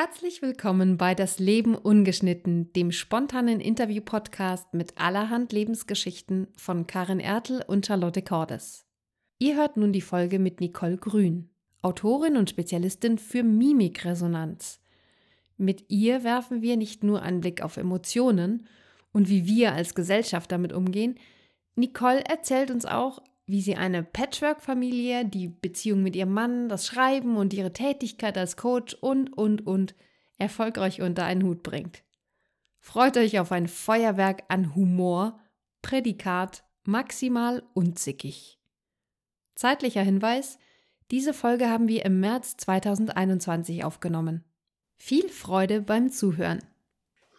Herzlich willkommen bei Das Leben ungeschnitten, dem spontanen Interview-Podcast mit allerhand Lebensgeschichten von Karin Ertel und Charlotte Cordes. Ihr hört nun die Folge mit Nicole Grün, Autorin und Spezialistin für Mimikresonanz. Mit ihr werfen wir nicht nur einen Blick auf Emotionen und wie wir als Gesellschaft damit umgehen, Nicole erzählt uns auch, wie sie eine Patchwork-Familie, die Beziehung mit ihrem Mann, das Schreiben und ihre Tätigkeit als Coach und, und, und erfolgreich unter einen Hut bringt. Freut euch auf ein Feuerwerk an Humor, Prädikat, maximal unzickig. Zeitlicher Hinweis: Diese Folge haben wir im März 2021 aufgenommen. Viel Freude beim Zuhören.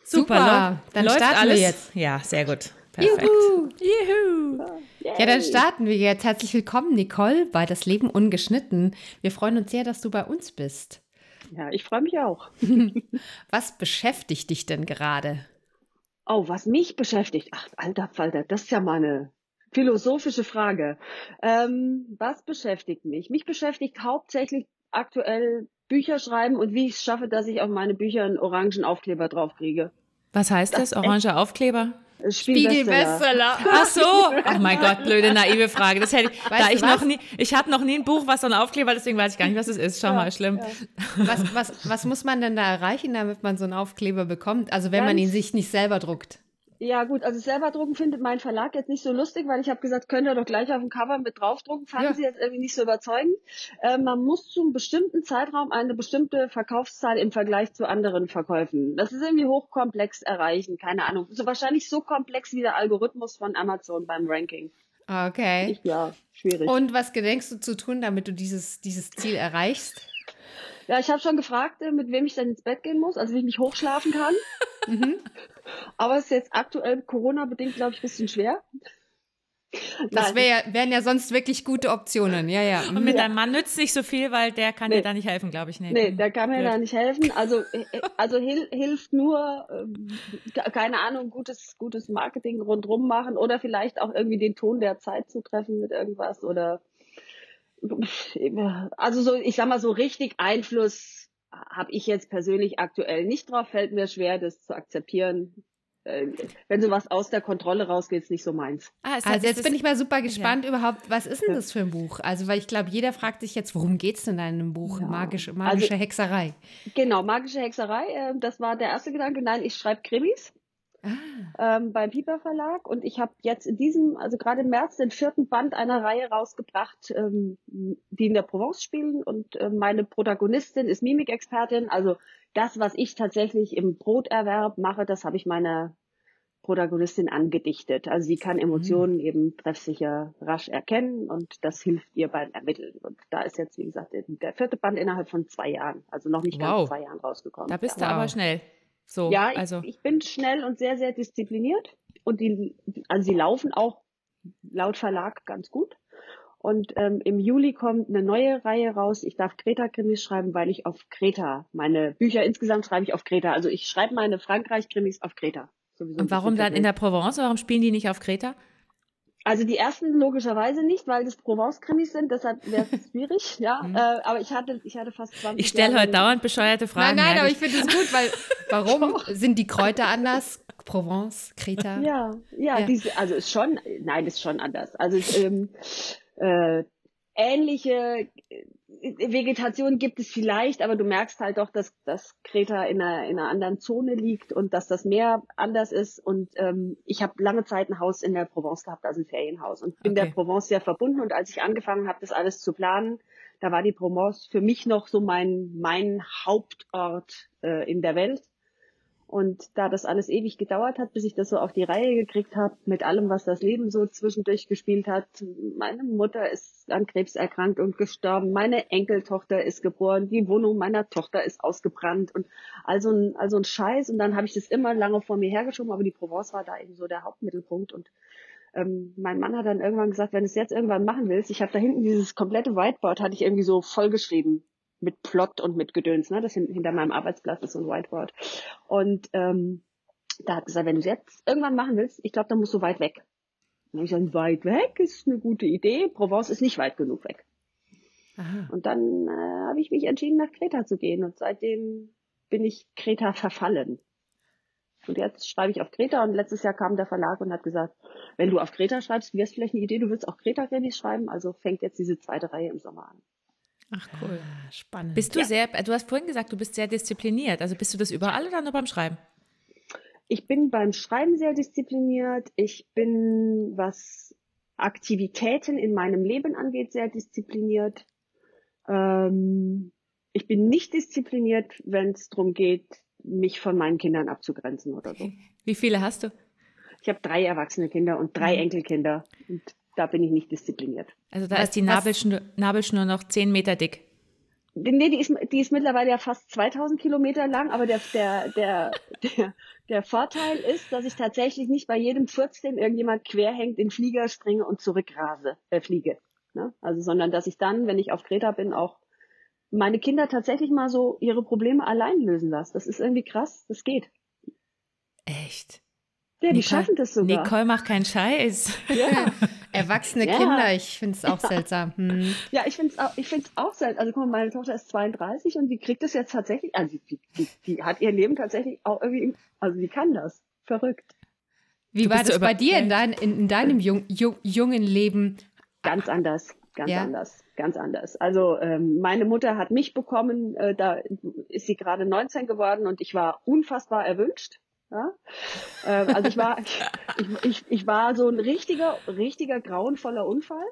Super, dann läuft starten alles. wir jetzt. Ja, sehr gut. Perfekt. Juhu. Juhu. Ja, dann starten wir jetzt. Herzlich willkommen, Nicole, bei Das Leben ungeschnitten. Wir freuen uns sehr, dass du bei uns bist. Ja, ich freue mich auch. was beschäftigt dich denn gerade? Oh, was mich beschäftigt? Ach, alter Falter, das ist ja mal eine philosophische Frage. Ähm, was beschäftigt mich? Mich beschäftigt hauptsächlich aktuell Bücher schreiben und wie ich es schaffe, dass ich auf meine Bücher einen orangen Aufkleber draufkriege. Was heißt das, das orange Aufkleber? Spiegel-Bestseller. Ach so. Oh mein Gott, blöde, naive Frage. Das hätte ich, weißt da ich noch nie, ich hatte noch nie ein Buch, was so ein Aufkleber, deswegen weiß ich gar nicht, was es ist. Schau ja, mal, schlimm. Ja. Was, was, was muss man denn da erreichen, damit man so einen Aufkleber bekommt? Also wenn Ganz man ihn sich nicht selber druckt. Ja gut, also selber drucken findet mein Verlag jetzt nicht so lustig, weil ich habe gesagt, könnt ihr doch gleich auf dem Cover mit draufdrucken. Fanden ja. sie jetzt irgendwie nicht so überzeugend. Äh, man muss zu einem bestimmten Zeitraum eine bestimmte Verkaufszahl im Vergleich zu anderen Verkäufen. Das ist irgendwie hochkomplex erreichen, keine Ahnung. So wahrscheinlich so komplex wie der Algorithmus von Amazon beim Ranking. Okay. Ich, ja, schwierig. Und was gedenkst du zu tun, damit du dieses, dieses Ziel erreichst? Ja, ich habe schon gefragt, äh, mit wem ich dann ins Bett gehen muss, also wie ich mich hochschlafen kann. mhm. Aber es ist jetzt aktuell Corona-bedingt, glaube ich, ein bisschen schwer. Das wär, wären ja sonst wirklich gute Optionen, ja, ja. Und mit ja. deinem Mann nützt nicht so viel, weil der kann nee. dir da nicht helfen, glaube ich. Nee, nee der kann mir da nicht helfen. Also, äh, äh, also hil hilft nur, äh, keine Ahnung, gutes, gutes Marketing rundrum machen oder vielleicht auch irgendwie den Ton der Zeit zu treffen mit irgendwas oder also so, ich sag mal so richtig Einfluss habe ich jetzt persönlich aktuell nicht drauf, fällt mir schwer, das zu akzeptieren. Äh, wenn sowas aus der Kontrolle rausgeht, ist nicht so meins. Ah, also jetzt bin ich mal super gespannt ja. überhaupt, was ist denn das für ein Buch? Also, weil ich glaube, jeder fragt sich jetzt, worum geht es denn in einem Buch? Ja. Magische, magische also, Hexerei. Genau, magische Hexerei. Äh, das war der erste Gedanke. Nein, ich schreibe Krimis ah. ähm, beim Piper Verlag und ich habe jetzt in diesem, also gerade im März, den vierten Band einer Reihe rausgebracht, ähm, die in der Provence spielen und äh, meine Protagonistin ist Mimikexpertin, also das, was ich tatsächlich im Broterwerb mache, das habe ich meiner Protagonistin angedichtet. Also sie kann Emotionen mhm. eben treffsicher rasch erkennen und das hilft ihr beim Ermitteln. Und da ist jetzt, wie gesagt, der vierte Band innerhalb von zwei Jahren, also noch nicht wow. ganz zwei Jahren rausgekommen. Da bist ja. du aber schnell. So, ja, also. ich, ich bin schnell und sehr, sehr diszipliniert und die, also sie laufen auch laut Verlag ganz gut. Und ähm, im Juli kommt eine neue Reihe raus. Ich darf Kreta-Krimis schreiben, weil ich auf Kreta, meine Bücher insgesamt schreibe ich auf Kreta. Also ich schreibe meine Frankreich-Krimis auf Kreta. Und warum dann in der Provence? Warum spielen die nicht auf Kreta? Also die ersten logischerweise nicht, weil das Provence-Krimis sind, deshalb wäre es schwierig, ja. Mhm. Äh, aber ich hatte, ich hatte fast 20 Ich stelle heute dauernd bescheuerte Fragen. Nein, nein, aber ich finde es gut, weil warum sind die Kräuter anders? Provence, Kreta? Ja, ja, ja. Diese, also ist schon, nein, ist schon anders. Also ähm, äh, ähnliche Vegetation gibt es vielleicht, aber du merkst halt doch, dass, dass Kreta in einer, in einer anderen Zone liegt und dass das Meer anders ist. Und ähm, ich habe lange Zeit ein Haus in der Provence gehabt, also ein Ferienhaus und bin okay. der Provence sehr verbunden. Und als ich angefangen habe, das alles zu planen, da war die Provence für mich noch so mein, mein Hauptort äh, in der Welt. Und da das alles ewig gedauert hat, bis ich das so auf die Reihe gekriegt habe, mit allem, was das Leben so zwischendurch gespielt hat. Meine Mutter ist an Krebs erkrankt und gestorben. Meine Enkeltochter ist geboren. Die Wohnung meiner Tochter ist ausgebrannt und also ein, also ein Scheiß. Und dann habe ich das immer lange vor mir hergeschoben, aber die Provence war da eben so der Hauptmittelpunkt. Und ähm, mein Mann hat dann irgendwann gesagt, wenn du es jetzt irgendwann machen willst, ich habe da hinten dieses komplette Whiteboard, hatte ich irgendwie so vollgeschrieben mit Plot und mit Gedöns, ne? Das hinter meinem Arbeitsplatz ist so ein Whiteboard. Und ähm, da hat gesagt, wenn du es jetzt irgendwann machen willst, ich glaube, dann musst du weit weg. Und ich gesagt, weit weg ist eine gute Idee. Provence ist nicht weit genug weg. Aha. Und dann äh, habe ich mich entschieden, nach Kreta zu gehen. Und seitdem bin ich Kreta verfallen. Und jetzt schreibe ich auf Kreta und letztes Jahr kam der Verlag und hat gesagt, wenn du auf Kreta schreibst, wäre es vielleicht eine Idee, du willst auch Kreta-Krimis schreiben, also fängt jetzt diese zweite Reihe im Sommer an. Ach cool. Ah, spannend. Bist du ja. sehr, du hast vorhin gesagt, du bist sehr diszipliniert. Also bist du das überall oder nur beim Schreiben? Ich bin beim Schreiben sehr diszipliniert. Ich bin, was Aktivitäten in meinem Leben angeht, sehr diszipliniert. Ähm, ich bin nicht diszipliniert, wenn es darum geht, mich von meinen Kindern abzugrenzen oder so. Wie viele hast du? Ich habe drei erwachsene Kinder und drei mhm. Enkelkinder. Und da bin ich nicht diszipliniert. Also da was, ist die Nabelschnur, Nabelschnur noch zehn Meter dick. Nee, die ist, die ist mittlerweile ja fast 2000 Kilometer lang, aber der, der, der, der, der Vorteil ist, dass ich tatsächlich nicht bei jedem Furz, den irgendjemand quer hängt, in Flieger springe und zurückrase, äh, fliege. Ne? Also, sondern dass ich dann, wenn ich auf Kreta bin, auch meine Kinder tatsächlich mal so ihre Probleme allein lösen lasse. Das ist irgendwie krass, das geht. Echt? Ja, die Nicole, schaffen das sogar. Nicole macht keinen Scheiß. Ja. Erwachsene ja. Kinder, ich finde es auch seltsam. Hm. Ja, ich finde es auch, ich find's auch seltsam. Also guck mal, meine Tochter ist 32 und die kriegt das jetzt tatsächlich, also die, die, die hat ihr Leben tatsächlich auch irgendwie, also die kann das. Verrückt. Wie war das bei dir in, dein, in, in deinem jung, jung, jungen Leben? Ganz anders, ganz ja. anders, ganz anders. Also ähm, meine Mutter hat mich bekommen, äh, da ist sie gerade 19 geworden und ich war unfassbar erwünscht. Ja? Ähm, also ich war, ich, ich, ich war so ein richtiger, richtiger grauenvoller Unfall,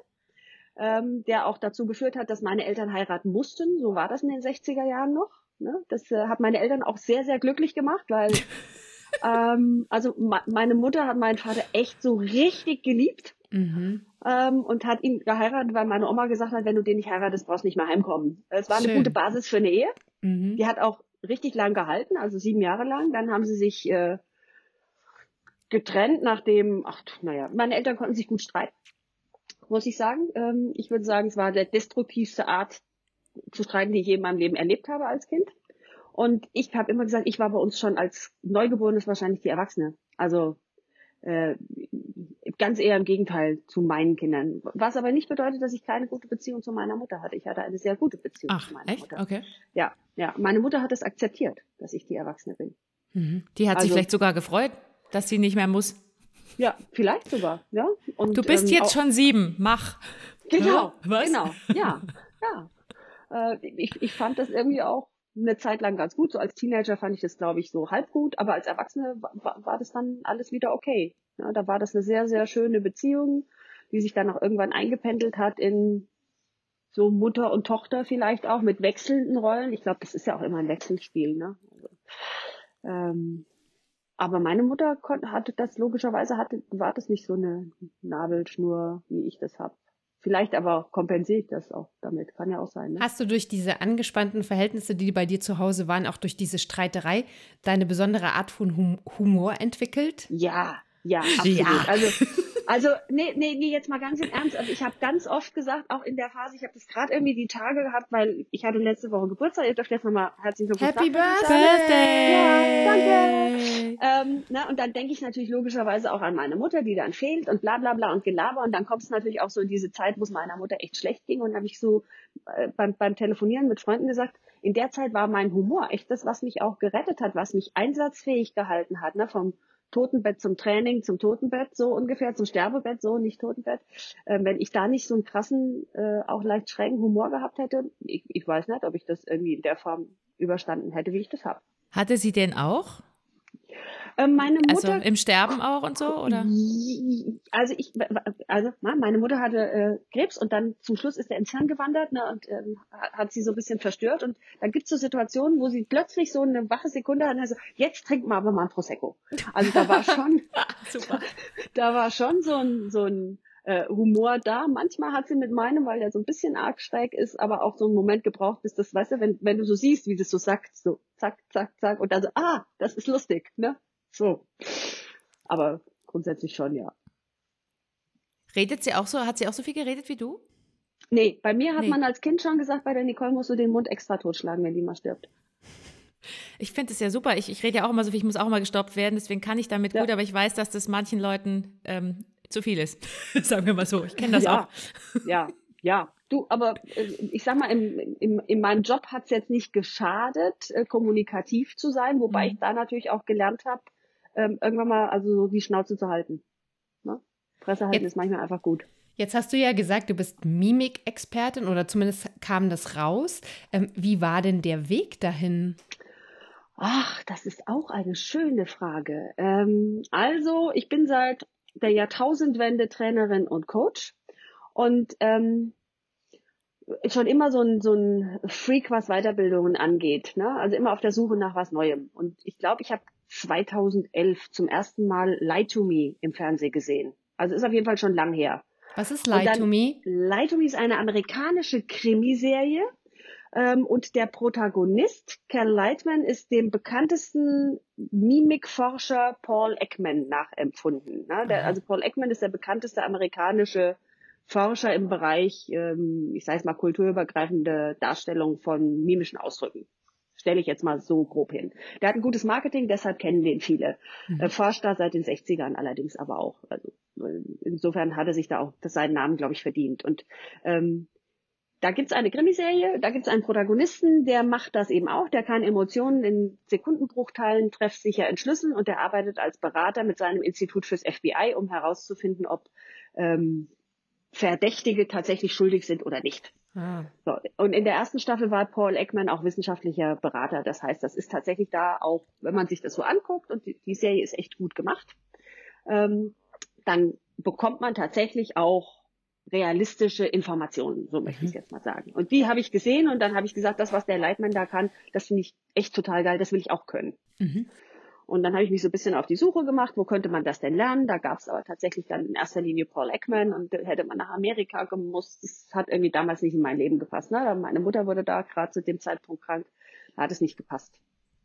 ähm, der auch dazu geführt hat, dass meine Eltern heiraten mussten. So war das in den 60er Jahren noch. Ne? Das äh, hat meine Eltern auch sehr, sehr glücklich gemacht, weil ähm, also meine Mutter hat meinen Vater echt so richtig geliebt. Mhm. Ähm, und hat ihn geheiratet, weil meine Oma gesagt hat, wenn du den nicht heiratest, brauchst du nicht mehr heimkommen. Es war Schön. eine gute Basis für eine Ehe. Mhm. Die hat auch richtig lang gehalten, also sieben Jahre lang. Dann haben sie sich äh, getrennt, nachdem, ach, naja, meine Eltern konnten sich gut streiten, muss ich sagen. Ähm, ich würde sagen, es war der destruktivste Art zu streiten, die ich je in meinem Leben erlebt habe als Kind. Und ich habe immer gesagt, ich war bei uns schon als Neugeborenes wahrscheinlich die Erwachsene. Also äh, ganz eher im Gegenteil zu meinen Kindern. Was aber nicht bedeutet, dass ich keine gute Beziehung zu meiner Mutter hatte. Ich hatte eine sehr gute Beziehung Ach, zu meiner echt? Mutter. Okay. Ja, ja. Meine Mutter hat es akzeptiert, dass ich die Erwachsene bin. Mhm. Die hat also, sich vielleicht sogar gefreut, dass sie nicht mehr muss. Ja, vielleicht sogar. Ja. Und, du bist ähm, jetzt schon sieben, mach. Genau, Was? genau, ja, ja. Äh, ich, ich fand das irgendwie auch eine Zeit lang ganz gut. So als Teenager fand ich das, glaube ich, so halb gut, aber als Erwachsene war, war das dann alles wieder okay. Ja, da war das eine sehr, sehr schöne Beziehung, die sich dann auch irgendwann eingependelt hat in so Mutter und Tochter vielleicht auch mit wechselnden Rollen. Ich glaube, das ist ja auch immer ein Wechselspiel. Ne? Also, ähm, aber meine Mutter konnte, hatte das logischerweise hatte, war das nicht so eine Nabelschnur, wie ich das habe. Vielleicht aber kompensiere ich das auch damit. Kann ja auch sein. Ne? Hast du durch diese angespannten Verhältnisse, die bei dir zu Hause waren, auch durch diese Streiterei, deine besondere Art von hum Humor entwickelt? Ja, ja, absolut. Ja. Also also, nee, nee, nee, jetzt mal ganz im Ernst. Also ich habe ganz oft gesagt, auch in der Phase, ich habe das gerade irgendwie die Tage gehabt, weil ich hatte letzte Woche Geburtstag. Ihr dürft jetzt nochmal herzlichen Glückwunsch. Happy Birthday! Ja, danke! Ähm, na, und dann denke ich natürlich logischerweise auch an meine Mutter, die dann fehlt und bla bla bla und Gelaber. Und dann kommt es natürlich auch so in diese Zeit, wo es meiner Mutter echt schlecht ging. Und dann habe ich so äh, beim, beim Telefonieren mit Freunden gesagt, in der Zeit war mein Humor echt das, was mich auch gerettet hat, was mich einsatzfähig gehalten hat, ne, vom Totenbett zum Training, zum Totenbett, so ungefähr, zum Sterbebett, so, nicht Totenbett. Ähm, wenn ich da nicht so einen krassen, äh, auch leicht schrägen Humor gehabt hätte, ich, ich weiß nicht, ob ich das irgendwie in der Form überstanden hätte, wie ich das habe. Hatte sie denn auch? Ähm, meine also Mutter. Also im Sterben auch und so, oder? Also ich, also meine Mutter hatte äh, Krebs und dann zum Schluss ist er ins Hirn gewandert ne, und ähm, hat sie so ein bisschen verstört. Und dann gibt es so Situationen, wo sie plötzlich so eine wache Sekunde hat, also jetzt trinken wir aber mal ein Prosecco. Also da war schon. Da, da war schon so ein, so ein äh, Humor da. Manchmal hat sie mit meinem, weil der so ein bisschen arg schräg ist, aber auch so einen Moment gebraucht, bis das, weißt du, wenn, wenn du so siehst, wie das so sagt, so zack, zack, zack, und dann so, ah, das ist lustig, ne? So. Aber grundsätzlich schon, ja. Redet sie auch so, hat sie auch so viel geredet wie du? Nee, bei mir hat nee. man als Kind schon gesagt, bei der Nicole musst du den Mund extra totschlagen, wenn die mal stirbt. Ich finde es ja super. Ich, ich rede ja auch immer so viel, ich muss auch immer gestoppt werden, deswegen kann ich damit ja. gut, aber ich weiß, dass das manchen Leuten ähm, zu viel ist. Sagen wir mal so. Ich kenne das ja. auch. Ja, ja, du, aber äh, ich sag mal, im, im, in meinem Job hat es jetzt nicht geschadet, äh, kommunikativ zu sein, wobei mhm. ich da natürlich auch gelernt habe, ähm, irgendwann mal also so die Schnauze zu halten. Ne? Fresse halten jetzt, ist manchmal einfach gut. Jetzt hast du ja gesagt, du bist Mimik-Expertin oder zumindest kam das raus. Ähm, wie war denn der Weg dahin? Ach, das ist auch eine schöne Frage. Ähm, also, ich bin seit der Jahrtausendwende Trainerin und Coach und ähm, schon immer so ein, so ein Freak, was Weiterbildungen angeht. Ne? Also immer auf der Suche nach was Neuem. Und ich glaube, ich habe 2011 zum ersten Mal Lie to Me im Fernsehen gesehen. Also ist auf jeden Fall schon lang her. Was ist Lie to Me? Lie to Me ist eine amerikanische Krimiserie. Ähm, und der Protagonist, Cal Lightman, ist dem bekanntesten Mimikforscher Paul Ekman nachempfunden. Ne? Der, also Paul Ekman ist der bekannteste amerikanische Forscher im Bereich, ähm, ich sage es mal, kulturübergreifende Darstellung von mimischen Ausdrücken. Stelle ich jetzt mal so grob hin. Der hat ein gutes Marketing, deshalb kennen ihn viele. Mhm. Äh, forscht da seit den 60ern allerdings aber auch. Also insofern hat er sich da auch seinen Namen, glaube ich, verdient. Und ähm, da gibt's eine Krimiserie, da gibt's einen Protagonisten, der macht das eben auch, der kann Emotionen in Sekundenbruchteilen treffsicher entschlüsseln und der arbeitet als Berater mit seinem Institut fürs FBI, um herauszufinden, ob ähm, Verdächtige tatsächlich schuldig sind oder nicht. Ah. So, und in der ersten Staffel war Paul Ekman auch wissenschaftlicher Berater. Das heißt, das ist tatsächlich da auch, wenn man sich das so anguckt, und die, die Serie ist echt gut gemacht, ähm, dann bekommt man tatsächlich auch realistische Informationen, so möchte ich es mhm. jetzt mal sagen. Und die habe ich gesehen und dann habe ich gesagt, das, was der Leitmann da kann, das finde ich echt total geil, das will ich auch können. Mhm. Und dann habe ich mich so ein bisschen auf die Suche gemacht, wo könnte man das denn lernen? Da gab es aber tatsächlich dann in erster Linie Paul Ekman und hätte man nach Amerika gemusst. Das hat irgendwie damals nicht in mein Leben gepasst. Ne? Meine Mutter wurde da gerade zu dem Zeitpunkt krank. Da hat es nicht gepasst.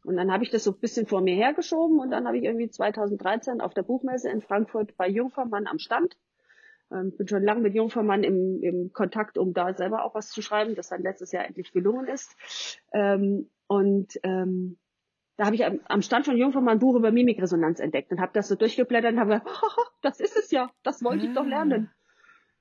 Und dann habe ich das so ein bisschen vor mir hergeschoben und dann habe ich irgendwie 2013 auf der Buchmesse in Frankfurt bei Jungfermann am Stand. Ähm, bin schon lange mit Jungfermann im, im Kontakt, um da selber auch was zu schreiben, das dann letztes Jahr endlich gelungen ist. Ähm, und ähm, da habe ich am, am Stand von Jungfermann ein Buch über Mimikresonanz entdeckt und habe das so durchgeblättert und habe gesagt, das ist es ja, das wollte ich doch ah. lernen.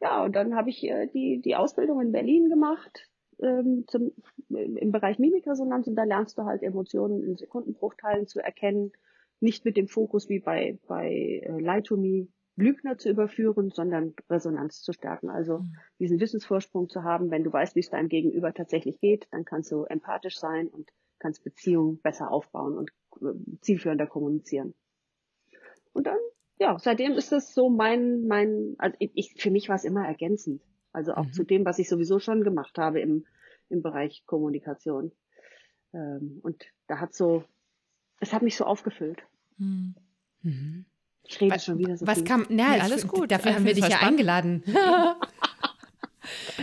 Ja, und dann habe ich äh, die, die Ausbildung in Berlin gemacht ähm, zum, im Bereich Mimikresonanz und da lernst du halt Emotionen in Sekundenbruchteilen zu erkennen, nicht mit dem Fokus wie bei, bei äh, Lightomie Lügner zu überführen, sondern Resonanz zu stärken. Also mhm. diesen Wissensvorsprung zu haben, wenn du weißt, wie es deinem Gegenüber tatsächlich geht, dann kannst du empathisch sein und kannst Beziehungen besser aufbauen und äh, zielführender kommunizieren. Und dann, ja, seitdem ist das so mein, mein, also ich, für mich war es immer ergänzend. Also auch mhm. zu dem, was ich sowieso schon gemacht habe im, im Bereich Kommunikation. Ähm, und da hat so, es hat mich so aufgefüllt. Mhm. mhm. Ich rede was, schon wieder so was viel. Kam, na, ja, alles gut. Dafür haben wir dich ja eingeladen.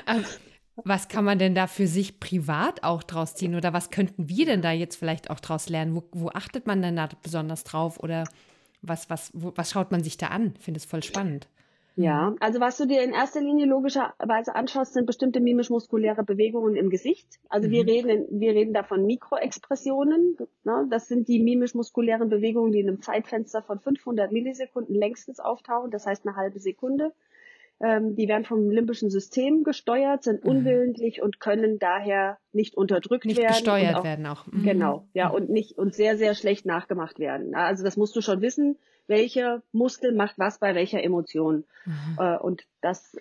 Was kann man denn da für sich privat auch draus ziehen? Oder was könnten wir denn da jetzt vielleicht auch draus lernen? Wo, wo achtet man denn da besonders drauf? Oder was, was, wo, was schaut man sich da an? Ich finde es voll spannend. Ja, also was du dir in erster Linie logischerweise anschaust, sind bestimmte mimisch-muskuläre Bewegungen im Gesicht. Also mhm. wir reden, wir reden da von Mikroexpressionen. Ne? Das sind die mimisch-muskulären Bewegungen, die in einem Zeitfenster von 500 Millisekunden längstens auftauchen. Das heißt eine halbe Sekunde. Ähm, die werden vom limbischen System gesteuert, sind mhm. unwillentlich und können daher nicht unterdrückt nicht werden. Nicht gesteuert auch, werden auch. Mhm. Genau, ja, und nicht, und sehr, sehr schlecht nachgemacht werden. Also das musst du schon wissen, welcher Muskel macht was bei welcher Emotion. Mhm. Äh, und das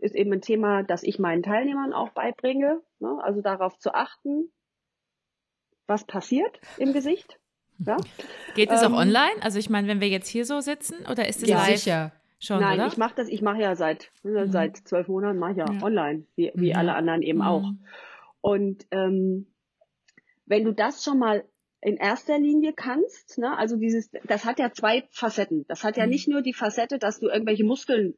ist eben ein Thema, das ich meinen Teilnehmern auch beibringe, ne? also darauf zu achten, was passiert im Gesicht. Ja? Geht es ähm, auch online? Also ich meine, wenn wir jetzt hier so sitzen, oder ist es ja, live? sicher. Schon, Nein, oder? ich mache das, ich mache ja seit mhm. seit zwölf Monaten mache ich ja, ja, online, wie, wie mhm. alle anderen eben mhm. auch. Und ähm, wenn du das schon mal in erster Linie kannst, ne, also dieses, das hat ja zwei Facetten. Das hat ja mhm. nicht nur die Facette, dass du irgendwelche Muskeln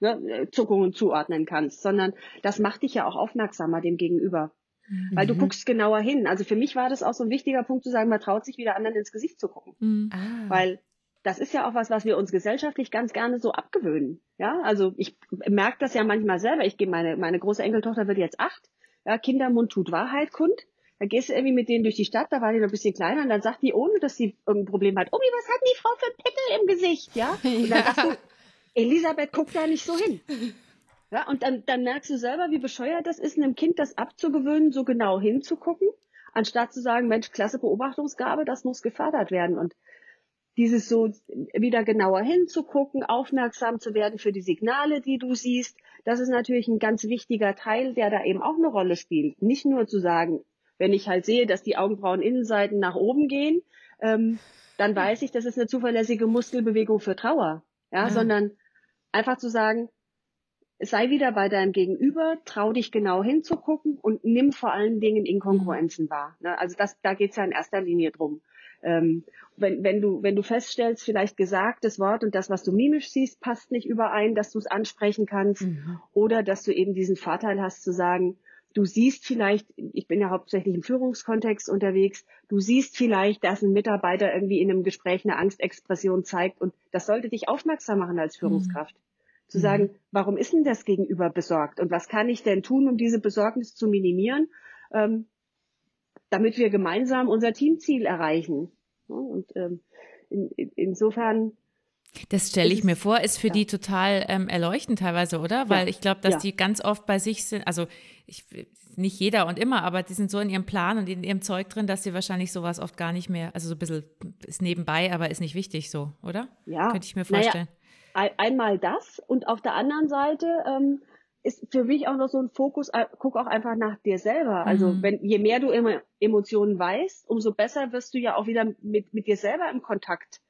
ne, Zuckungen zuordnen kannst, sondern das macht dich ja auch aufmerksamer dem Gegenüber. Mhm. Weil du guckst genauer hin. Also für mich war das auch so ein wichtiger Punkt zu sagen, man traut sich wieder anderen ins Gesicht zu gucken. Mhm. Ah. Weil das ist ja auch was, was wir uns gesellschaftlich ganz gerne so abgewöhnen. Ja, also ich merke das ja manchmal selber. Ich gehe meine, meine große Enkeltochter wird jetzt acht. Ja, Kindermund tut Wahrheit kund. Da gehst du irgendwie mit denen durch die Stadt, da war die noch ein bisschen kleiner und dann sagt die, ohne dass sie irgendein Problem hat, Omi, was hat die Frau für Pickel im Gesicht? Ja? Und dann ja. sagst du, Elisabeth, guck da nicht so hin. Ja, und dann, dann merkst du selber, wie bescheuert das ist, einem Kind das abzugewöhnen, so genau hinzugucken, anstatt zu sagen, Mensch, klasse Beobachtungsgabe, das muss gefördert werden. Und dieses so wieder genauer hinzugucken, aufmerksam zu werden für die Signale, die du siehst, das ist natürlich ein ganz wichtiger Teil, der da eben auch eine Rolle spielt. Nicht nur zu sagen, wenn ich halt sehe, dass die Augenbrauen-Innenseiten nach oben gehen, ähm, dann weiß ich, das ist eine zuverlässige Muskelbewegung für Trauer. Ja, ja. sondern einfach zu sagen, sei wieder bei deinem Gegenüber, trau dich genau hinzugucken und nimm vor allen Dingen Inkongruenzen wahr. Ne? Also das, da geht's ja in erster Linie drum. Ähm, wenn, wenn, du, wenn du feststellst, vielleicht gesagtes Wort und das, was du mimisch siehst, passt nicht überein, dass du es ansprechen kannst mhm. oder dass du eben diesen Vorteil hast zu sagen, du siehst vielleicht, ich bin ja hauptsächlich im Führungskontext unterwegs, du siehst vielleicht, dass ein Mitarbeiter irgendwie in einem Gespräch eine Angstexpression zeigt und das sollte dich aufmerksam machen als Führungskraft. Mhm zu mhm. sagen, warum ist denn das Gegenüber besorgt und was kann ich denn tun, um diese Besorgnis zu minimieren, ähm, damit wir gemeinsam unser Teamziel erreichen. Und ähm, in, in, insofern das stelle ich mir vor, ist für ja. die total ähm, erleuchtend teilweise, oder? Weil ja. ich glaube, dass ja. die ganz oft bei sich sind, also ich, nicht jeder und immer, aber die sind so in ihrem Plan und in ihrem Zeug drin, dass sie wahrscheinlich sowas oft gar nicht mehr, also so ein bisschen ist nebenbei, aber ist nicht wichtig so, oder? Ja. Könnte ich mir vorstellen. Naja, einmal das und auf der anderen Seite ähm, ist für mich auch noch so ein Fokus, äh, guck auch einfach nach dir selber. Also mhm. wenn je mehr du immer Emotionen weißt, umso besser wirst du ja auch wieder mit, mit dir selber im Kontakt,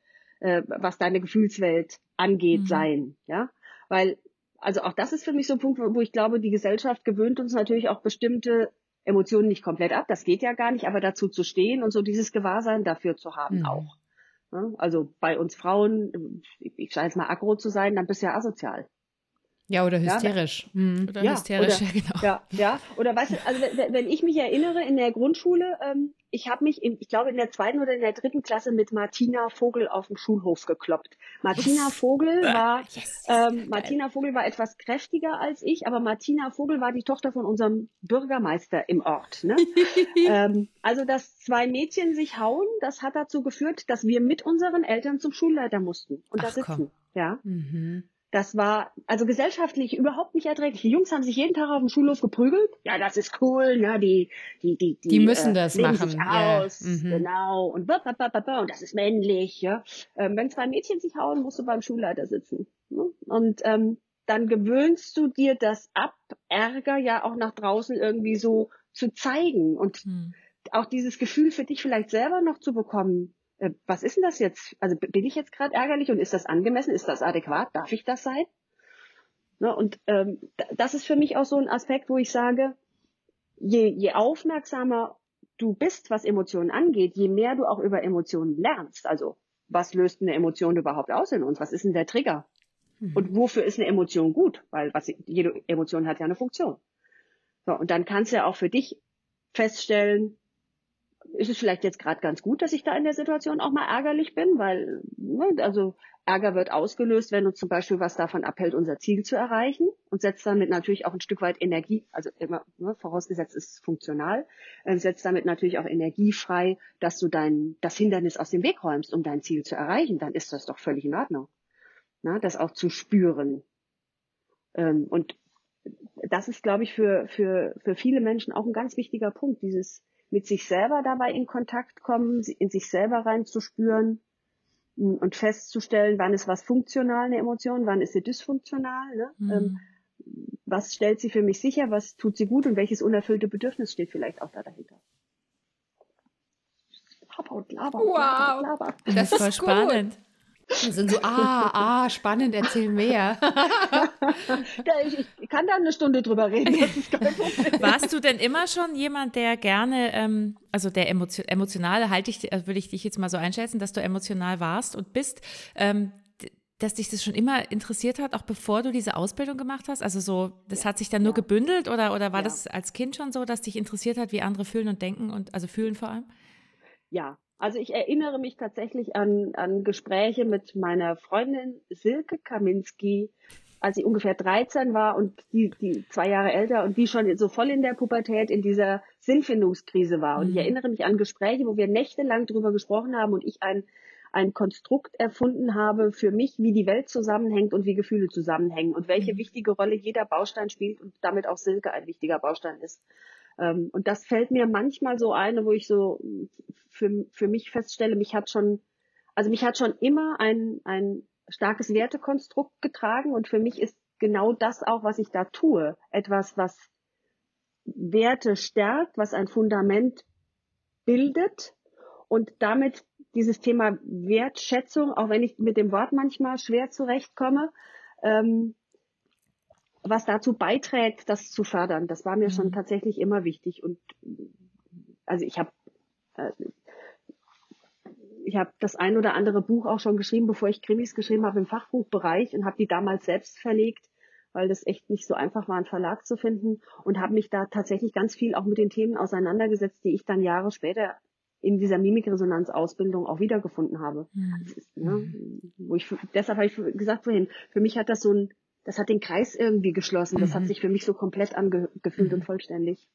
äh, was deine Gefühlswelt angeht, mhm. sein. Ja, weil also auch das ist für mich so ein Punkt, wo ich glaube, die Gesellschaft gewöhnt uns natürlich auch bestimmte Emotionen nicht komplett ab. Das geht ja gar nicht, aber dazu zu stehen und so dieses Gewahrsein dafür zu haben mhm. auch. Ne? Also bei uns Frauen, ich sage jetzt mal aggro zu sein, dann bist du ja asozial. Ja, oder hysterisch. Ja, mhm. Oder ja, hysterisch, oder, ja, genau. Ja, ja. Oder weißt du, also wenn, wenn ich mich erinnere in der Grundschule, ähm, ich habe mich, in, ich glaube in der zweiten oder in der dritten Klasse mit Martina Vogel auf dem Schulhof gekloppt. Martina yes. Vogel war, yes, yes, ähm, Martina Vogel war etwas kräftiger als ich, aber Martina Vogel war die Tochter von unserem Bürgermeister im Ort. Ne? ähm, also dass zwei Mädchen sich hauen, das hat dazu geführt, dass wir mit unseren Eltern zum Schulleiter mussten und Ach, da sitzen. Komm. Ja. Mhm. Das war also gesellschaftlich überhaupt nicht erträglich. Die Jungs haben sich jeden Tag auf dem Schulhof geprügelt. Ja, das ist cool. Ja, die, die, die, die, die müssen äh, das machen. Sich aus, yeah. mhm. genau. Und, und das ist männlich. Ja. Ähm, wenn zwei Mädchen sich hauen, musst du beim Schulleiter sitzen. Ne? Und ähm, dann gewöhnst du dir das ab, Ärger ja auch nach draußen irgendwie so zu zeigen und mhm. auch dieses Gefühl für dich vielleicht selber noch zu bekommen was ist denn das jetzt? Also bin ich jetzt gerade ärgerlich und ist das angemessen? Ist das adäquat? Darf ich das sein? Ne, und ähm, das ist für mich auch so ein Aspekt, wo ich sage, je, je aufmerksamer du bist, was Emotionen angeht, je mehr du auch über Emotionen lernst. Also was löst eine Emotion überhaupt aus in uns? Was ist denn der Trigger? Mhm. Und wofür ist eine Emotion gut? Weil was, jede Emotion hat ja eine Funktion. So, und dann kannst du ja auch für dich feststellen, ist es vielleicht jetzt gerade ganz gut, dass ich da in der Situation auch mal ärgerlich bin, weil ne, also Ärger wird ausgelöst, wenn uns zum Beispiel was davon abhält, unser Ziel zu erreichen und setzt damit natürlich auch ein Stück weit Energie, also immer ne, vorausgesetzt ist funktional, äh, setzt damit natürlich auch Energie frei, dass du dein das Hindernis aus dem Weg räumst, um dein Ziel zu erreichen. Dann ist das doch völlig in Ordnung, Na, das auch zu spüren. Ähm, und das ist, glaube ich, für für für viele Menschen auch ein ganz wichtiger Punkt, dieses mit sich selber dabei in Kontakt kommen, in sich selber reinzuspüren mm, und festzustellen, wann ist was funktional, eine Emotion, wann ist sie dysfunktional, ne? Mhm. Ähm, was stellt sie für mich sicher, was tut sie gut und welches unerfüllte Bedürfnis steht vielleicht auch da dahinter. Laber und laber. Wow, laber. das, das ist voll spannend. Wir sind so, ah, ah, spannend, erzähl mehr. ich, ich, kann da eine Stunde drüber reden. Warst du denn immer schon jemand, der gerne, ähm, also der emotion, emotional, halte ich, also würde ich dich jetzt mal so einschätzen, dass du emotional warst und bist, ähm, dass dich das schon immer interessiert hat, auch bevor du diese Ausbildung gemacht hast? Also so, das ja. hat sich dann nur ja. gebündelt oder, oder war ja. das als Kind schon so, dass dich interessiert hat, wie andere fühlen und denken und also fühlen vor allem? Ja, also ich erinnere mich tatsächlich an, an Gespräche mit meiner Freundin Silke Kaminski, als sie ungefähr 13 war und die, die zwei Jahre älter und die schon so voll in der Pubertät in dieser Sinnfindungskrise war. Und ich mhm. erinnere mich an Gespräche, wo wir nächtelang drüber gesprochen haben und ich ein, ein Konstrukt erfunden habe für mich, wie die Welt zusammenhängt und wie Gefühle zusammenhängen und welche mhm. wichtige Rolle jeder Baustein spielt und damit auch Silke ein wichtiger Baustein ist. Ähm, und das fällt mir manchmal so ein, wo ich so für, für mich feststelle, mich hat schon, also mich hat schon immer ein, ein starkes Wertekonstrukt getragen und für mich ist genau das auch, was ich da tue, etwas, was Werte stärkt, was ein Fundament bildet und damit dieses Thema Wertschätzung, auch wenn ich mit dem Wort manchmal schwer zurechtkomme, ähm, was dazu beiträgt, das zu fördern. Das war mir mhm. schon tatsächlich immer wichtig. Und also ich habe äh, ich habe das ein oder andere Buch auch schon geschrieben, bevor ich Krimis geschrieben habe im Fachbuchbereich und habe die damals selbst verlegt, weil das echt nicht so einfach war, einen Verlag zu finden und habe mich da tatsächlich ganz viel auch mit den Themen auseinandergesetzt, die ich dann Jahre später in dieser Mimikresonanz-Ausbildung auch wiedergefunden habe. Mhm. Ist, ne, mhm. wo ich, deshalb habe ich gesagt vorhin, für mich hat das so ein das hat den Kreis irgendwie geschlossen. Das mhm. hat sich für mich so komplett angefühlt mhm. und vollständig.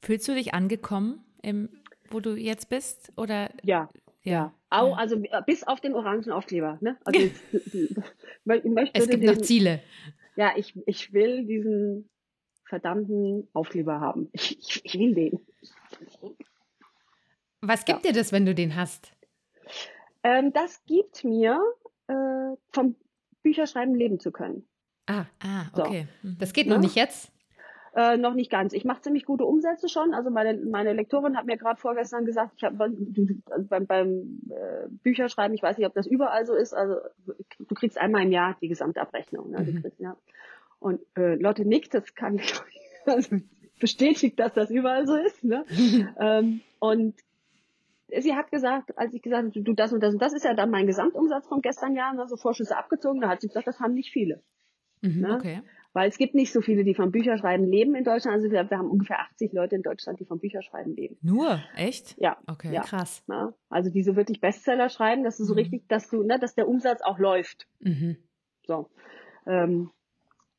Fühlst du dich angekommen, im, wo du jetzt bist? Oder? Ja. Ja. Au, also bis auf den orangen Aufkleber. Ne? Also es gibt den, noch Ziele. Ja, ich, ich will diesen verdammten Aufkleber haben. Ich, ich, ich will den. Was gibt ja. dir das, wenn du den hast? Ähm, das gibt mir äh, vom Bücher schreiben leben zu können. Ah, ah okay. So. Mhm. Das geht noch ja? nicht jetzt? Äh, noch nicht ganz. Ich mache ziemlich gute Umsätze schon. Also meine, meine Lektorin hat mir gerade vorgestern gesagt, ich habe beim, beim äh, Bücherschreiben, ich weiß nicht, ob das überall so ist, also du kriegst einmal im Jahr die Gesamtabrechnung. Ne? Mhm. Kriegst, ja. Und äh, Lotte nickt, das kann ich also bestätigt, dass das überall so ist. Ne? ähm, und sie hat gesagt, als ich gesagt habe, du das und das und das ist ja dann mein Gesamtumsatz von gestern Jahr, ne, so Vorschüsse abgezogen, da hat sie gesagt, das haben nicht viele. Mhm, ne? Okay. Weil es gibt nicht so viele, die vom Bücherschreiben leben in Deutschland. Also wir, wir, haben ungefähr 80 Leute in Deutschland, die vom Bücherschreiben leben. Nur? Echt? Ja. Okay. Ja. Krass. Ja. Also die so wirklich Bestseller schreiben, dass du so mhm. richtig, dass du, ne, dass der Umsatz auch läuft. Mhm. So. Ähm,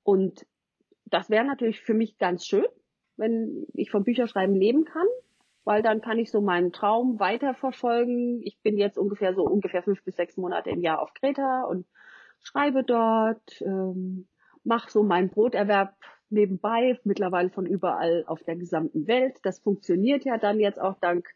und das wäre natürlich für mich ganz schön, wenn ich vom Bücherschreiben leben kann weil dann kann ich so meinen Traum weiterverfolgen. Ich bin jetzt ungefähr so ungefähr fünf bis sechs Monate im Jahr auf Kreta und schreibe dort, ähm, mache so meinen Broterwerb nebenbei, mittlerweile von überall auf der gesamten Welt. Das funktioniert ja dann jetzt auch dank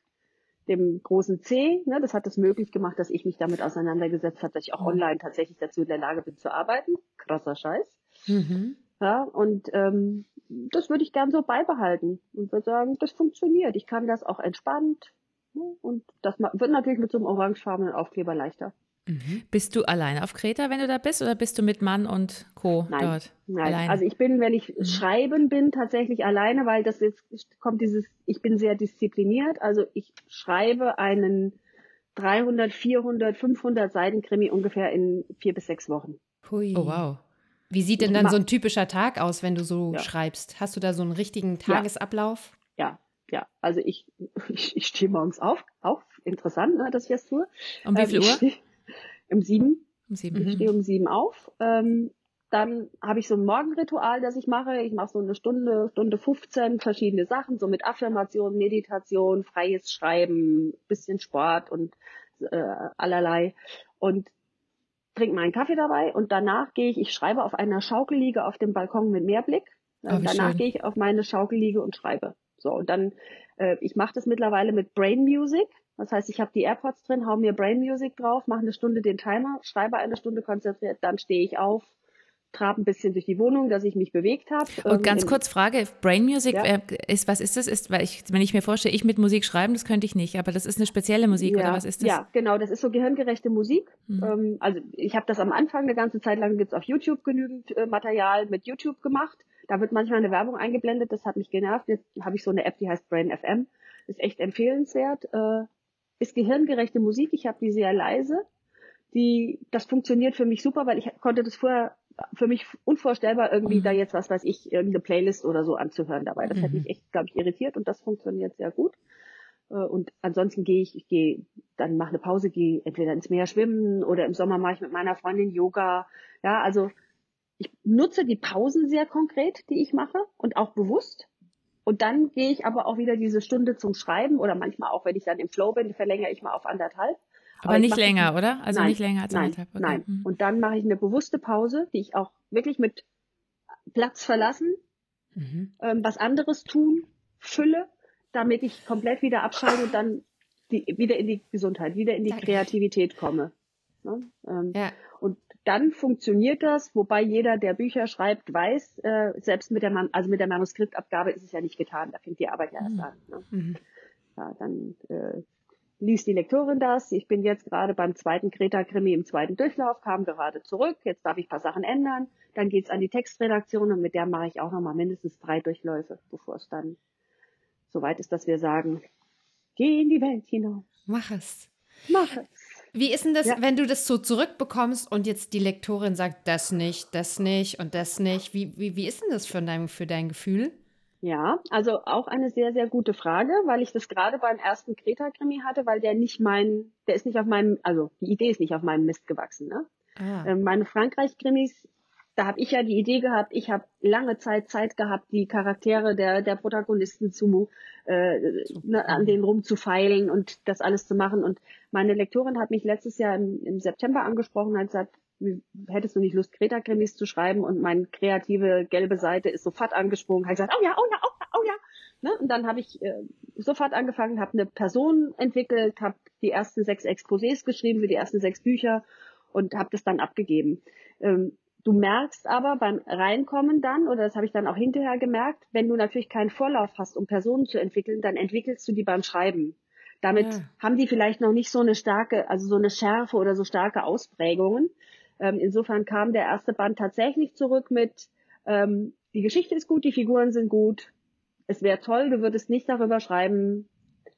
dem großen C. Ne, das hat es möglich gemacht, dass ich mich damit auseinandergesetzt habe, dass ich auch mhm. online tatsächlich dazu in der Lage bin zu arbeiten. Krasser Scheiß. Mhm. Ja, und ähm, das würde ich gern so beibehalten und würde sagen, das funktioniert. Ich kann das auch entspannt. Ne? Und das wird natürlich mit so einem orangefarbenen Aufkleber leichter. Mhm. Bist du alleine auf Kreta, wenn du da bist, oder bist du mit Mann und Co. Nein, dort? Nein, alleine? also ich bin, wenn ich mhm. schreiben bin, tatsächlich alleine, weil das jetzt kommt dieses, ich bin sehr diszipliniert. Also ich schreibe einen 300, 400, 500 Seiten Krimi ungefähr in vier bis sechs Wochen. Hui. Oh wow. Wie sieht denn dann so ein typischer Tag aus, wenn du so ja. schreibst? Hast du da so einen richtigen Tagesablauf? Ja, ja. Also ich, ich, ich stehe morgens auf, auch interessant, ne, dass ich das tue. Um wie ähm, viel Uhr? Steh, um sieben. Um sieben. Ich stehe um sieben auf. Ähm, dann habe ich so ein Morgenritual, das ich mache. Ich mache so eine Stunde, Stunde 15 verschiedene Sachen, so mit Affirmation, Meditation, freies Schreiben, bisschen Sport und äh, allerlei. Und trinke meinen Kaffee dabei und danach gehe ich, ich schreibe auf einer Schaukelliege auf dem Balkon mit Meerblick. Oh, danach gehe ich auf meine Schaukelliege und schreibe. So, und dann, äh, ich mache das mittlerweile mit Brain Music. Das heißt, ich habe die AirPods drin, hau mir Brain Music drauf, mache eine Stunde den Timer, schreibe eine Stunde konzentriert, dann stehe ich auf, trab ein bisschen durch die Wohnung, dass ich mich bewegt habe. Und ganz kurz Frage, Brain Music, ja. Äh, ist, was ist das? Ist, weil ich, wenn ich mir vorstelle, ich mit Musik schreiben, das könnte ich nicht, aber das ist eine spezielle Musik ja. oder was ist das? Ja, genau, das ist so gehirngerechte Musik. Mhm. Ähm, also ich habe das am Anfang eine ganze Zeit lang, gibt's auf YouTube genügend äh, Material mit YouTube gemacht. Da wird manchmal eine Werbung eingeblendet, das hat mich genervt. Jetzt habe ich so eine App, die heißt Brain FM. Ist echt empfehlenswert. Äh, ist gehirngerechte Musik, ich habe die sehr leise. Die, das funktioniert für mich super, weil ich konnte das vorher für mich unvorstellbar, irgendwie mhm. da jetzt, was weiß ich, irgendeine Playlist oder so anzuhören dabei. Das mhm. hat mich echt, glaube ich, irritiert und das funktioniert sehr gut. Äh, und ansonsten gehe ich, ich gehe, dann mache eine Pause, gehe entweder ins Meer schwimmen oder im Sommer mache ich mit meiner Freundin Yoga. Ja, also ich nutze die Pausen sehr konkret, die ich mache und auch bewusst. Und dann gehe ich aber auch wieder diese Stunde zum Schreiben oder manchmal auch, wenn ich dann im Flow bin, verlängere ich mal auf anderthalb. Aber, Aber nicht länger, oder? Also nein, nicht länger als anderthalb. Okay. Nein. Mhm. Und dann mache ich eine bewusste Pause, die ich auch wirklich mit Platz verlassen, mhm. ähm, was anderes tun, fülle, damit ich komplett wieder abschalte und dann die, wieder in die Gesundheit, wieder in die Kreativität komme. Ne? Ähm, ja. Und dann funktioniert das, wobei jeder, der Bücher schreibt, weiß, äh, selbst mit der, Man also mit der Manuskriptabgabe ist es ja nicht getan, da fängt die Arbeit ja erst mhm. an. Ne? Mhm. Ja, dann äh, liest die Lektorin das. Ich bin jetzt gerade beim zweiten Kreta-Krimi im zweiten Durchlauf, kam gerade zurück. Jetzt darf ich ein paar Sachen ändern. Dann geht's an die Textredaktion und mit der mache ich auch nochmal mindestens drei Durchläufe, bevor es dann soweit ist, dass wir sagen, geh in die Welt hinaus. Mach es. Mach es. Wie ist denn das, ja. wenn du das so zurückbekommst und jetzt die Lektorin sagt, das nicht, das nicht und das nicht? Wie, wie, wie ist denn das für dein, für dein Gefühl? Ja, also auch eine sehr, sehr gute Frage, weil ich das gerade beim ersten Kreta-Krimi hatte, weil der nicht mein, der ist nicht auf meinem, also die Idee ist nicht auf meinem Mist gewachsen. Ne? Ah. Ähm, meine Frankreich-Krimis, da habe ich ja die Idee gehabt, ich habe lange Zeit Zeit gehabt, die Charaktere der, der Protagonisten zu, äh, ne, an denen rumzufeilen und das alles zu machen. Und meine Lektorin hat mich letztes Jahr im, im September angesprochen und hat gesagt, hättest du nicht Lust, Kreta-Krimis zu schreiben? Und meine kreative gelbe Seite ist sofort angesprungen, hat gesagt, oh ja, oh ja, oh ja, oh ja. Ne? Und dann habe ich äh, sofort angefangen, habe eine Person entwickelt, habe die ersten sechs Exposés geschrieben für die ersten sechs Bücher und habe das dann abgegeben. Ähm, du merkst aber beim Reinkommen dann, oder das habe ich dann auch hinterher gemerkt, wenn du natürlich keinen Vorlauf hast, um Personen zu entwickeln, dann entwickelst du die beim Schreiben. Damit ja. haben die vielleicht noch nicht so eine starke, also so eine Schärfe oder so starke Ausprägungen. Ähm, insofern kam der erste Band tatsächlich zurück mit, ähm, die Geschichte ist gut, die Figuren sind gut. Es wäre toll, du würdest nicht darüber schreiben,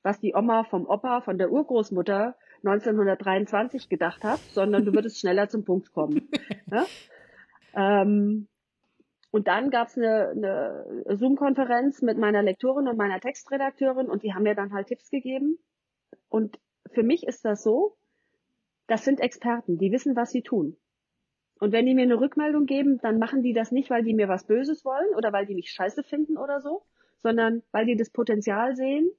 was die Oma vom Opa, von der Urgroßmutter 1923 gedacht hat, sondern du würdest schneller zum Punkt kommen. Ja? Ähm, und dann gab es eine, eine Zoom-Konferenz mit meiner Lektorin und meiner Textredakteurin und die haben mir dann halt Tipps gegeben. Und für mich ist das so, das sind Experten, die wissen, was sie tun. Und wenn die mir eine Rückmeldung geben, dann machen die das nicht, weil die mir was Böses wollen oder weil die mich scheiße finden oder so, sondern weil die das Potenzial sehen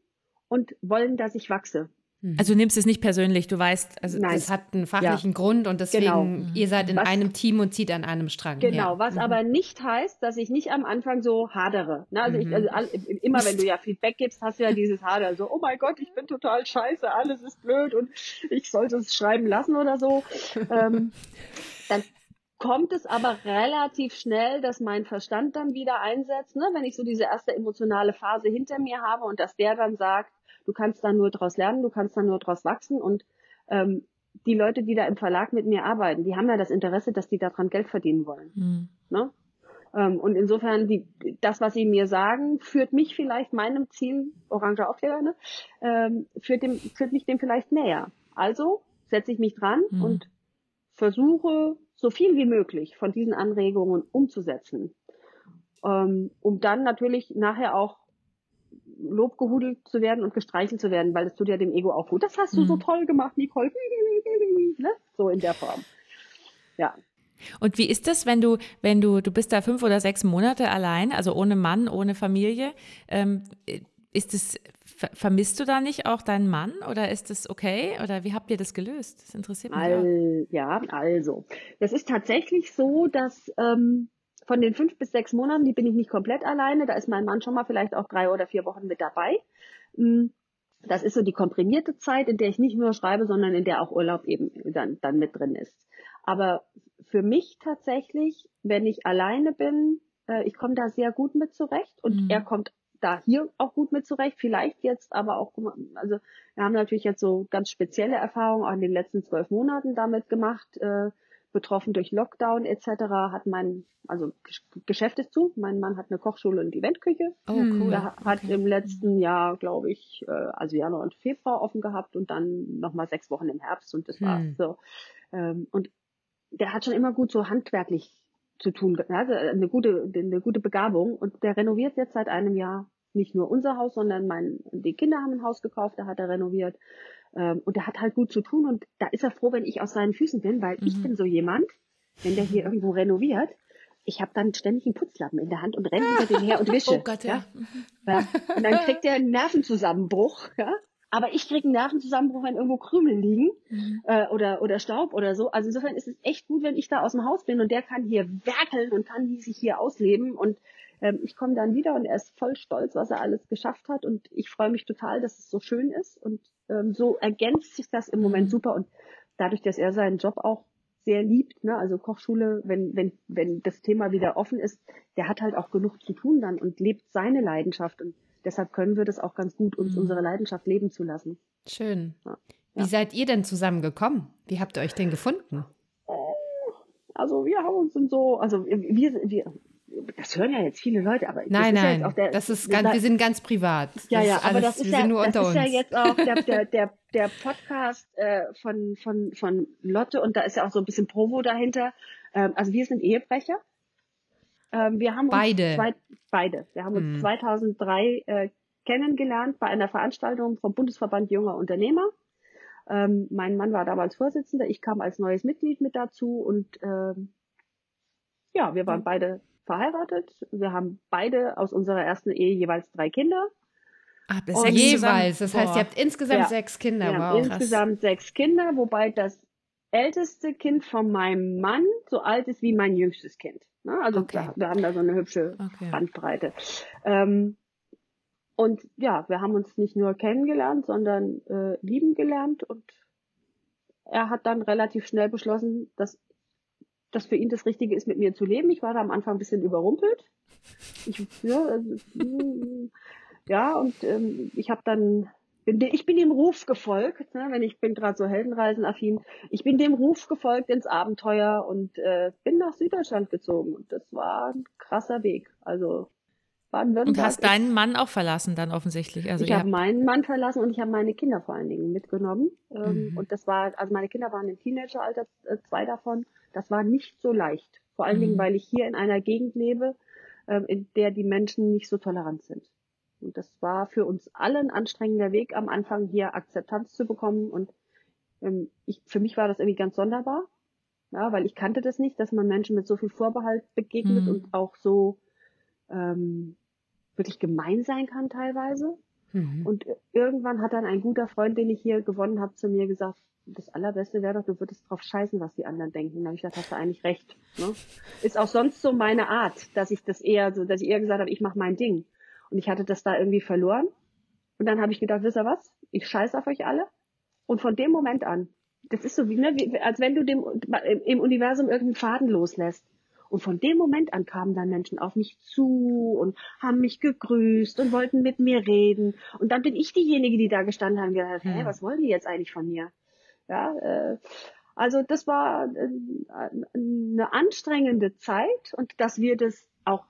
und wollen, dass ich wachse. Mhm. Also du nimmst es nicht persönlich, du weißt, also Nein. das hat einen fachlichen ja. Grund und deswegen, genau. ihr seid in was, einem Team und zieht an einem Strang. Genau, ja. was mhm. aber nicht heißt, dass ich nicht am Anfang so hadere. Ne? Also, mhm. ich, also immer wenn du ja Feedback gibst, hast du ja dieses Hader, so, oh mein Gott, ich bin total scheiße, alles ist blöd und ich sollte es schreiben lassen oder so. ähm, kommt es aber relativ schnell, dass mein Verstand dann wieder einsetzt, ne? wenn ich so diese erste emotionale Phase hinter mir habe und dass der dann sagt, Du kannst da nur draus lernen, du kannst da nur draus wachsen und ähm, die Leute, die da im Verlag mit mir arbeiten, die haben ja das Interesse, dass die daran Geld verdienen wollen. Mhm. Ne? Ähm, und insofern, die, das, was sie mir sagen, führt mich vielleicht meinem Ziel, Orange Aufkleber, ne, ähm, führt, dem, führt mich dem vielleicht näher. Also setze ich mich dran mhm. und versuche, so viel wie möglich von diesen Anregungen umzusetzen. Ähm, um dann natürlich nachher auch Lob gehudelt zu werden und gestreichelt zu werden, weil das tut ja dem Ego auch gut. Das hast du mhm. so toll gemacht, Nicole. ne? So in der Form. Ja. Und wie ist das, wenn du, wenn du, du bist da fünf oder sechs Monate allein, also ohne Mann, ohne Familie, ähm, ist es, vermisst du da nicht auch deinen Mann oder ist das okay? Oder wie habt ihr das gelöst? Das interessiert mich. All, ja, also. Das ist tatsächlich so, dass ähm, von den fünf bis sechs Monaten, die bin ich nicht komplett alleine. Da ist mein Mann schon mal vielleicht auch drei oder vier Wochen mit dabei. Mm, das ist so die komprimierte Zeit, in der ich nicht nur schreibe, sondern in der auch Urlaub eben dann, dann mit drin ist. Aber für mich tatsächlich, wenn ich alleine bin, äh, ich komme da sehr gut mit zurecht und mhm. er kommt da hier auch gut mit zurecht. Vielleicht jetzt aber auch, also wir haben natürlich jetzt so ganz spezielle Erfahrungen auch in den letzten zwölf Monaten damit gemacht. Äh, betroffen durch Lockdown etc. hat mein, also Geschäft ist zu. Mein Mann hat eine Kochschule und Eventküche. Oh, cool. Der hat okay. im letzten Jahr, glaube ich, äh, also Januar und Februar offen gehabt und dann nochmal sechs Wochen im Herbst und das war's. Hm. So. Ähm, und der hat schon immer gut so handwerklich zu tun, also eine gute, eine gute Begabung und der renoviert jetzt seit einem Jahr nicht nur unser Haus, sondern mein, die Kinder haben ein Haus gekauft, da hat er renoviert. Ähm, und der hat halt gut zu tun und da ist er froh, wenn ich aus seinen Füßen bin, weil mhm. ich bin so jemand, wenn der hier irgendwo renoviert, ich habe dann ständig einen Putzlappen in der Hand und renne hinter dem her und wische. Oh Gott, ja. ja. Und dann kriegt er einen Nervenzusammenbruch, ja. Aber ich kriege einen Nervenzusammenbruch, wenn irgendwo Krümel liegen Mhm. äh, oder, oder Staub oder so. Also insofern ist es echt gut, wenn ich da aus dem Haus bin und der kann hier werkeln und kann die sich hier ausleben. Und ähm, ich komme dann wieder und er ist voll stolz, was er alles geschafft hat. Und ich freue mich total, dass es so schön ist. Und ähm, so ergänzt sich das im Moment super. Und dadurch, dass er seinen Job auch sehr liebt, ne, also Kochschule, wenn, wenn, wenn das Thema wieder offen ist, der hat halt auch genug zu tun dann und lebt seine Leidenschaft. Und deshalb können wir das auch ganz gut, uns Mhm. unsere Leidenschaft leben zu lassen. Schön. Ja. Wie Ja. seid ihr denn zusammengekommen? Wie habt ihr euch denn gefunden? Also wir haben uns so, also wir, wir, das hören ja jetzt viele Leute, aber Nein, ja nein, jetzt auch der, das ist wir ganz, wir sind ganz privat. ja, ja, aber alles, das ist ja, das ist ja jetzt auch der, der, der, der Podcast äh, von, von, von Lotte und da ist ja auch so ein bisschen Provo dahinter. Ähm, also wir sind Ehebrecher. Ähm, wir haben Beide. Uns zwei, beide. Wir haben uns Hm. 2003 äh, kennengelernt bei einer Veranstaltung vom Bundesverband Junger Unternehmer. Ähm, mein Mann war damals Vorsitzender, ich kam als neues Mitglied mit dazu und ähm, ja, wir waren beide verheiratet. Wir haben beide aus unserer ersten Ehe jeweils drei Kinder. Und sechs zusammen. Jeweils. Das heißt, ihr habt insgesamt Ja. sechs Kinder. Wir haben wow. insgesamt sechs Kinder, wobei das älteste Kind von meinem Mann so alt ist wie mein jüngstes Kind. Ne? Also Okay. wir, wir haben da so eine hübsche Okay. Bandbreite. Ähm, und ja, wir haben uns nicht nur kennengelernt, sondern äh, lieben gelernt und er hat dann relativ schnell beschlossen, dass das für ihn das Richtige ist, mit mir zu leben. Ich war da am Anfang ein bisschen überrumpelt. Ich, ja, mm, ja und ähm, ich habe dann bin, de- ich bin dem Ruf gefolgt, ne, wenn ich bin gerade so Heldenreisen-affin, ich bin dem Ruf gefolgt ins Abenteuer und äh, bin nach Süddeutschland gezogen und das war ein krasser Weg. Also Baden-Württemberg. Und hast deinen Mann auch verlassen dann offensichtlich. Also ich habe meinen Mann verlassen und ich habe meine Kinder vor allen Dingen mitgenommen. Ähm, Mhm. Und das war, also meine Kinder waren im Teenageralter, äh, zwei davon. Das war nicht so leicht. Vor allen Mhm. Dingen, weil ich hier in einer Gegend lebe, ähm, in der die Menschen nicht so tolerant sind. Und das war für uns alle ein anstrengender Weg, am Anfang hier Akzeptanz zu bekommen. Und ähm, ich, für mich war das irgendwie ganz sonderbar. Ja, weil ich kannte das nicht, dass man Menschen mit so viel Vorbehalt begegnet Mhm. und auch so ähm, wirklich gemein sein kann teilweise. Mhm. Und irgendwann hat dann ein guter Freund, den ich hier gewonnen habe, zu mir gesagt, das Allerbeste wäre doch, du würdest drauf scheißen, was die anderen denken. Und da habe ich gesagt, hast du eigentlich recht. Ne? Ist auch sonst so meine Art, dass ich das eher so, dass ich eher gesagt habe, ich mache mein Ding. Und ich hatte das da irgendwie verloren. Und dann habe ich gedacht, wisst ihr was? Ich scheiße auf euch alle. Und von dem Moment an, das ist so wie, ne, wie als wenn du dem im Universum irgendeinen Faden loslässt. Und von dem Moment an kamen dann Menschen auf mich zu und haben mich gegrüßt und wollten mit mir reden. Und dann bin ich diejenige, die da gestanden hat und gedacht, hä, Hm. was wollen die jetzt eigentlich von mir? Ja, äh, also das war äh, eine anstrengende Zeit und dass wir das auch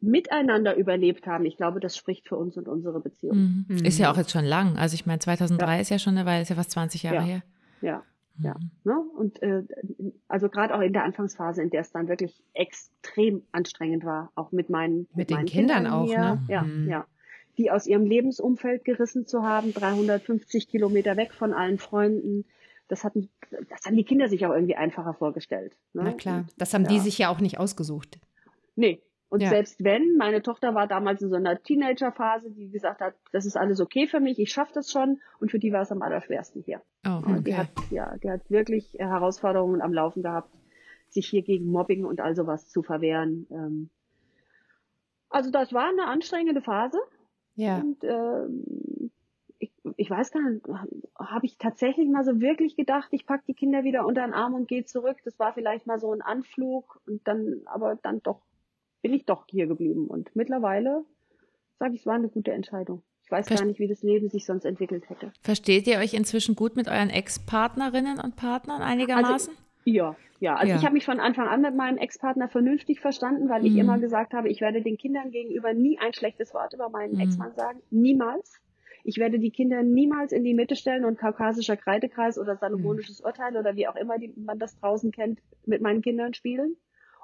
miteinander überlebt haben, ich glaube, das spricht für uns und unsere Beziehung. Mhm. Mhm. Ist ja auch jetzt schon lang. Also ich meine, 2003 ist ja schon eine Weile, ist ja fast 20 Jahre Ja. her. Ja. Ja, Mhm. ne? Und äh, also gerade auch in der Anfangsphase, in der es dann wirklich extrem anstrengend war, auch mit meinen Mit den meinen Kindern auch, hier, ne? Ja, Mhm. ja. Die aus ihrem Lebensumfeld gerissen zu haben, 350 Kilometer weg von allen Freunden. Das hatten, das haben die Kinder sich auch irgendwie einfacher vorgestellt. Ne? Na klar, Und, das haben die ja. sich ja auch nicht ausgesucht. Nee. Und Ja. selbst wenn, meine Tochter war damals in so einer Teenagerphase, die gesagt hat, das ist alles okay für mich, ich schaffe das schon. Und für die war es am allerschwersten hier. Oh, Und Die okay. hat, ja, die hat wirklich äh, Herausforderungen am Laufen gehabt, sich hier gegen Mobbing und all sowas zu verwehren. Ähm, also das war eine anstrengende Phase Ja. und ähm, ich, ich weiß gar nicht, habe ich tatsächlich mal so wirklich gedacht, ich pack die Kinder wieder unter den Arm und gehe zurück. Das war vielleicht mal so ein Anflug und dann, aber dann doch bin ich doch hier geblieben und mittlerweile sage ich, es war eine gute Entscheidung. Ich weiß Verst- gar nicht, wie das Leben sich sonst entwickelt hätte. Versteht ihr euch inzwischen gut mit euren Ex-Partnerinnen und Partnern einigermaßen? Ja, ja. Also Ja. ich habe mich von Anfang an mit meinem Ex-Partner vernünftig verstanden, weil ich Mhm. immer gesagt habe, ich werde den Kindern gegenüber nie ein schlechtes Wort über meinen Mhm. Ex-Mann sagen. Niemals. Ich werde die Kinder niemals in die Mitte stellen und kaukasischer Kreidekreis oder salomonisches Urteil oder wie auch immer die, man das draußen kennt, mit meinen Kindern spielen.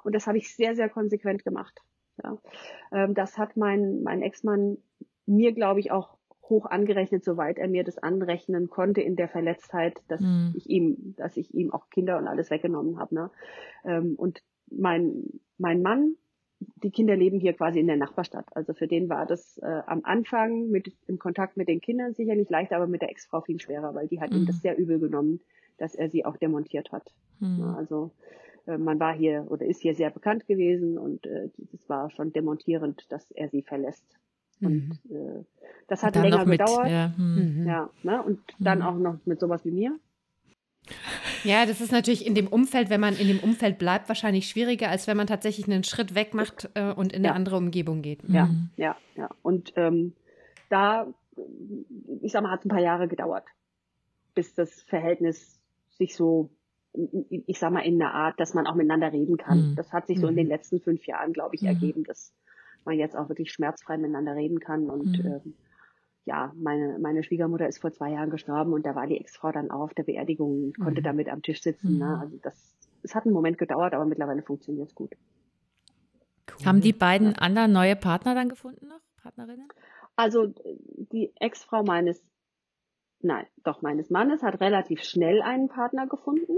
Und das habe ich sehr, sehr konsequent gemacht. Ja. Ähm, das hat mein, mein Ex-Mann mir, glaube ich, auch hoch angerechnet, soweit er mir das anrechnen konnte in der Verletztheit, dass Mhm. ich ihm, dass ich ihm auch Kinder und alles weggenommen habe. Ne? Ähm, und mein, mein Mann die Kinder leben hier quasi in der Nachbarstadt. Also für den war das äh, am Anfang mit im Kontakt mit den Kindern sicherlich leichter, aber mit der Ex-Frau viel schwerer, weil die hat mhm. ihm das sehr übel genommen, dass er sie auch demontiert hat. Mhm. Ja, also man war hier oder ist hier sehr bekannt gewesen und äh, es war schon demontierend, dass er sie verlässt. Und mhm. äh, das hat länger mit, gedauert. Ja, mhm. ja ne? Und dann mhm. auch noch mit sowas wie mir. Ja, das ist natürlich in dem Umfeld, wenn man in dem Umfeld bleibt, wahrscheinlich schwieriger, als wenn man tatsächlich einen Schritt weg macht äh, und in eine ja. andere Umgebung geht. Ja, mhm. ja, ja. Und ähm, da, ich sag mal, hat es ein paar Jahre gedauert, bis das Verhältnis sich so, ich sag mal, in einer Art, dass man auch miteinander reden kann. Mhm. Das hat sich so in den mhm. letzten fünf Jahren, glaube ich, mhm. ergeben, dass man jetzt auch wirklich schmerzfrei miteinander reden kann und mhm. ähm, ja, meine, meine Schwiegermutter ist vor zwei Jahren gestorben und da war die Ex-Frau dann auch auf der Beerdigung und konnte mhm. damit am Tisch sitzen. Ne? Mhm. Ne? Also das, es hat einen Moment gedauert, aber mittlerweile funktioniert es gut. Cool. Haben die beiden ja. anderen neue Partner dann gefunden noch? Partnerinnen? Also die Ex-Frau meines, nein, doch meines Mannes hat relativ schnell einen Partner gefunden.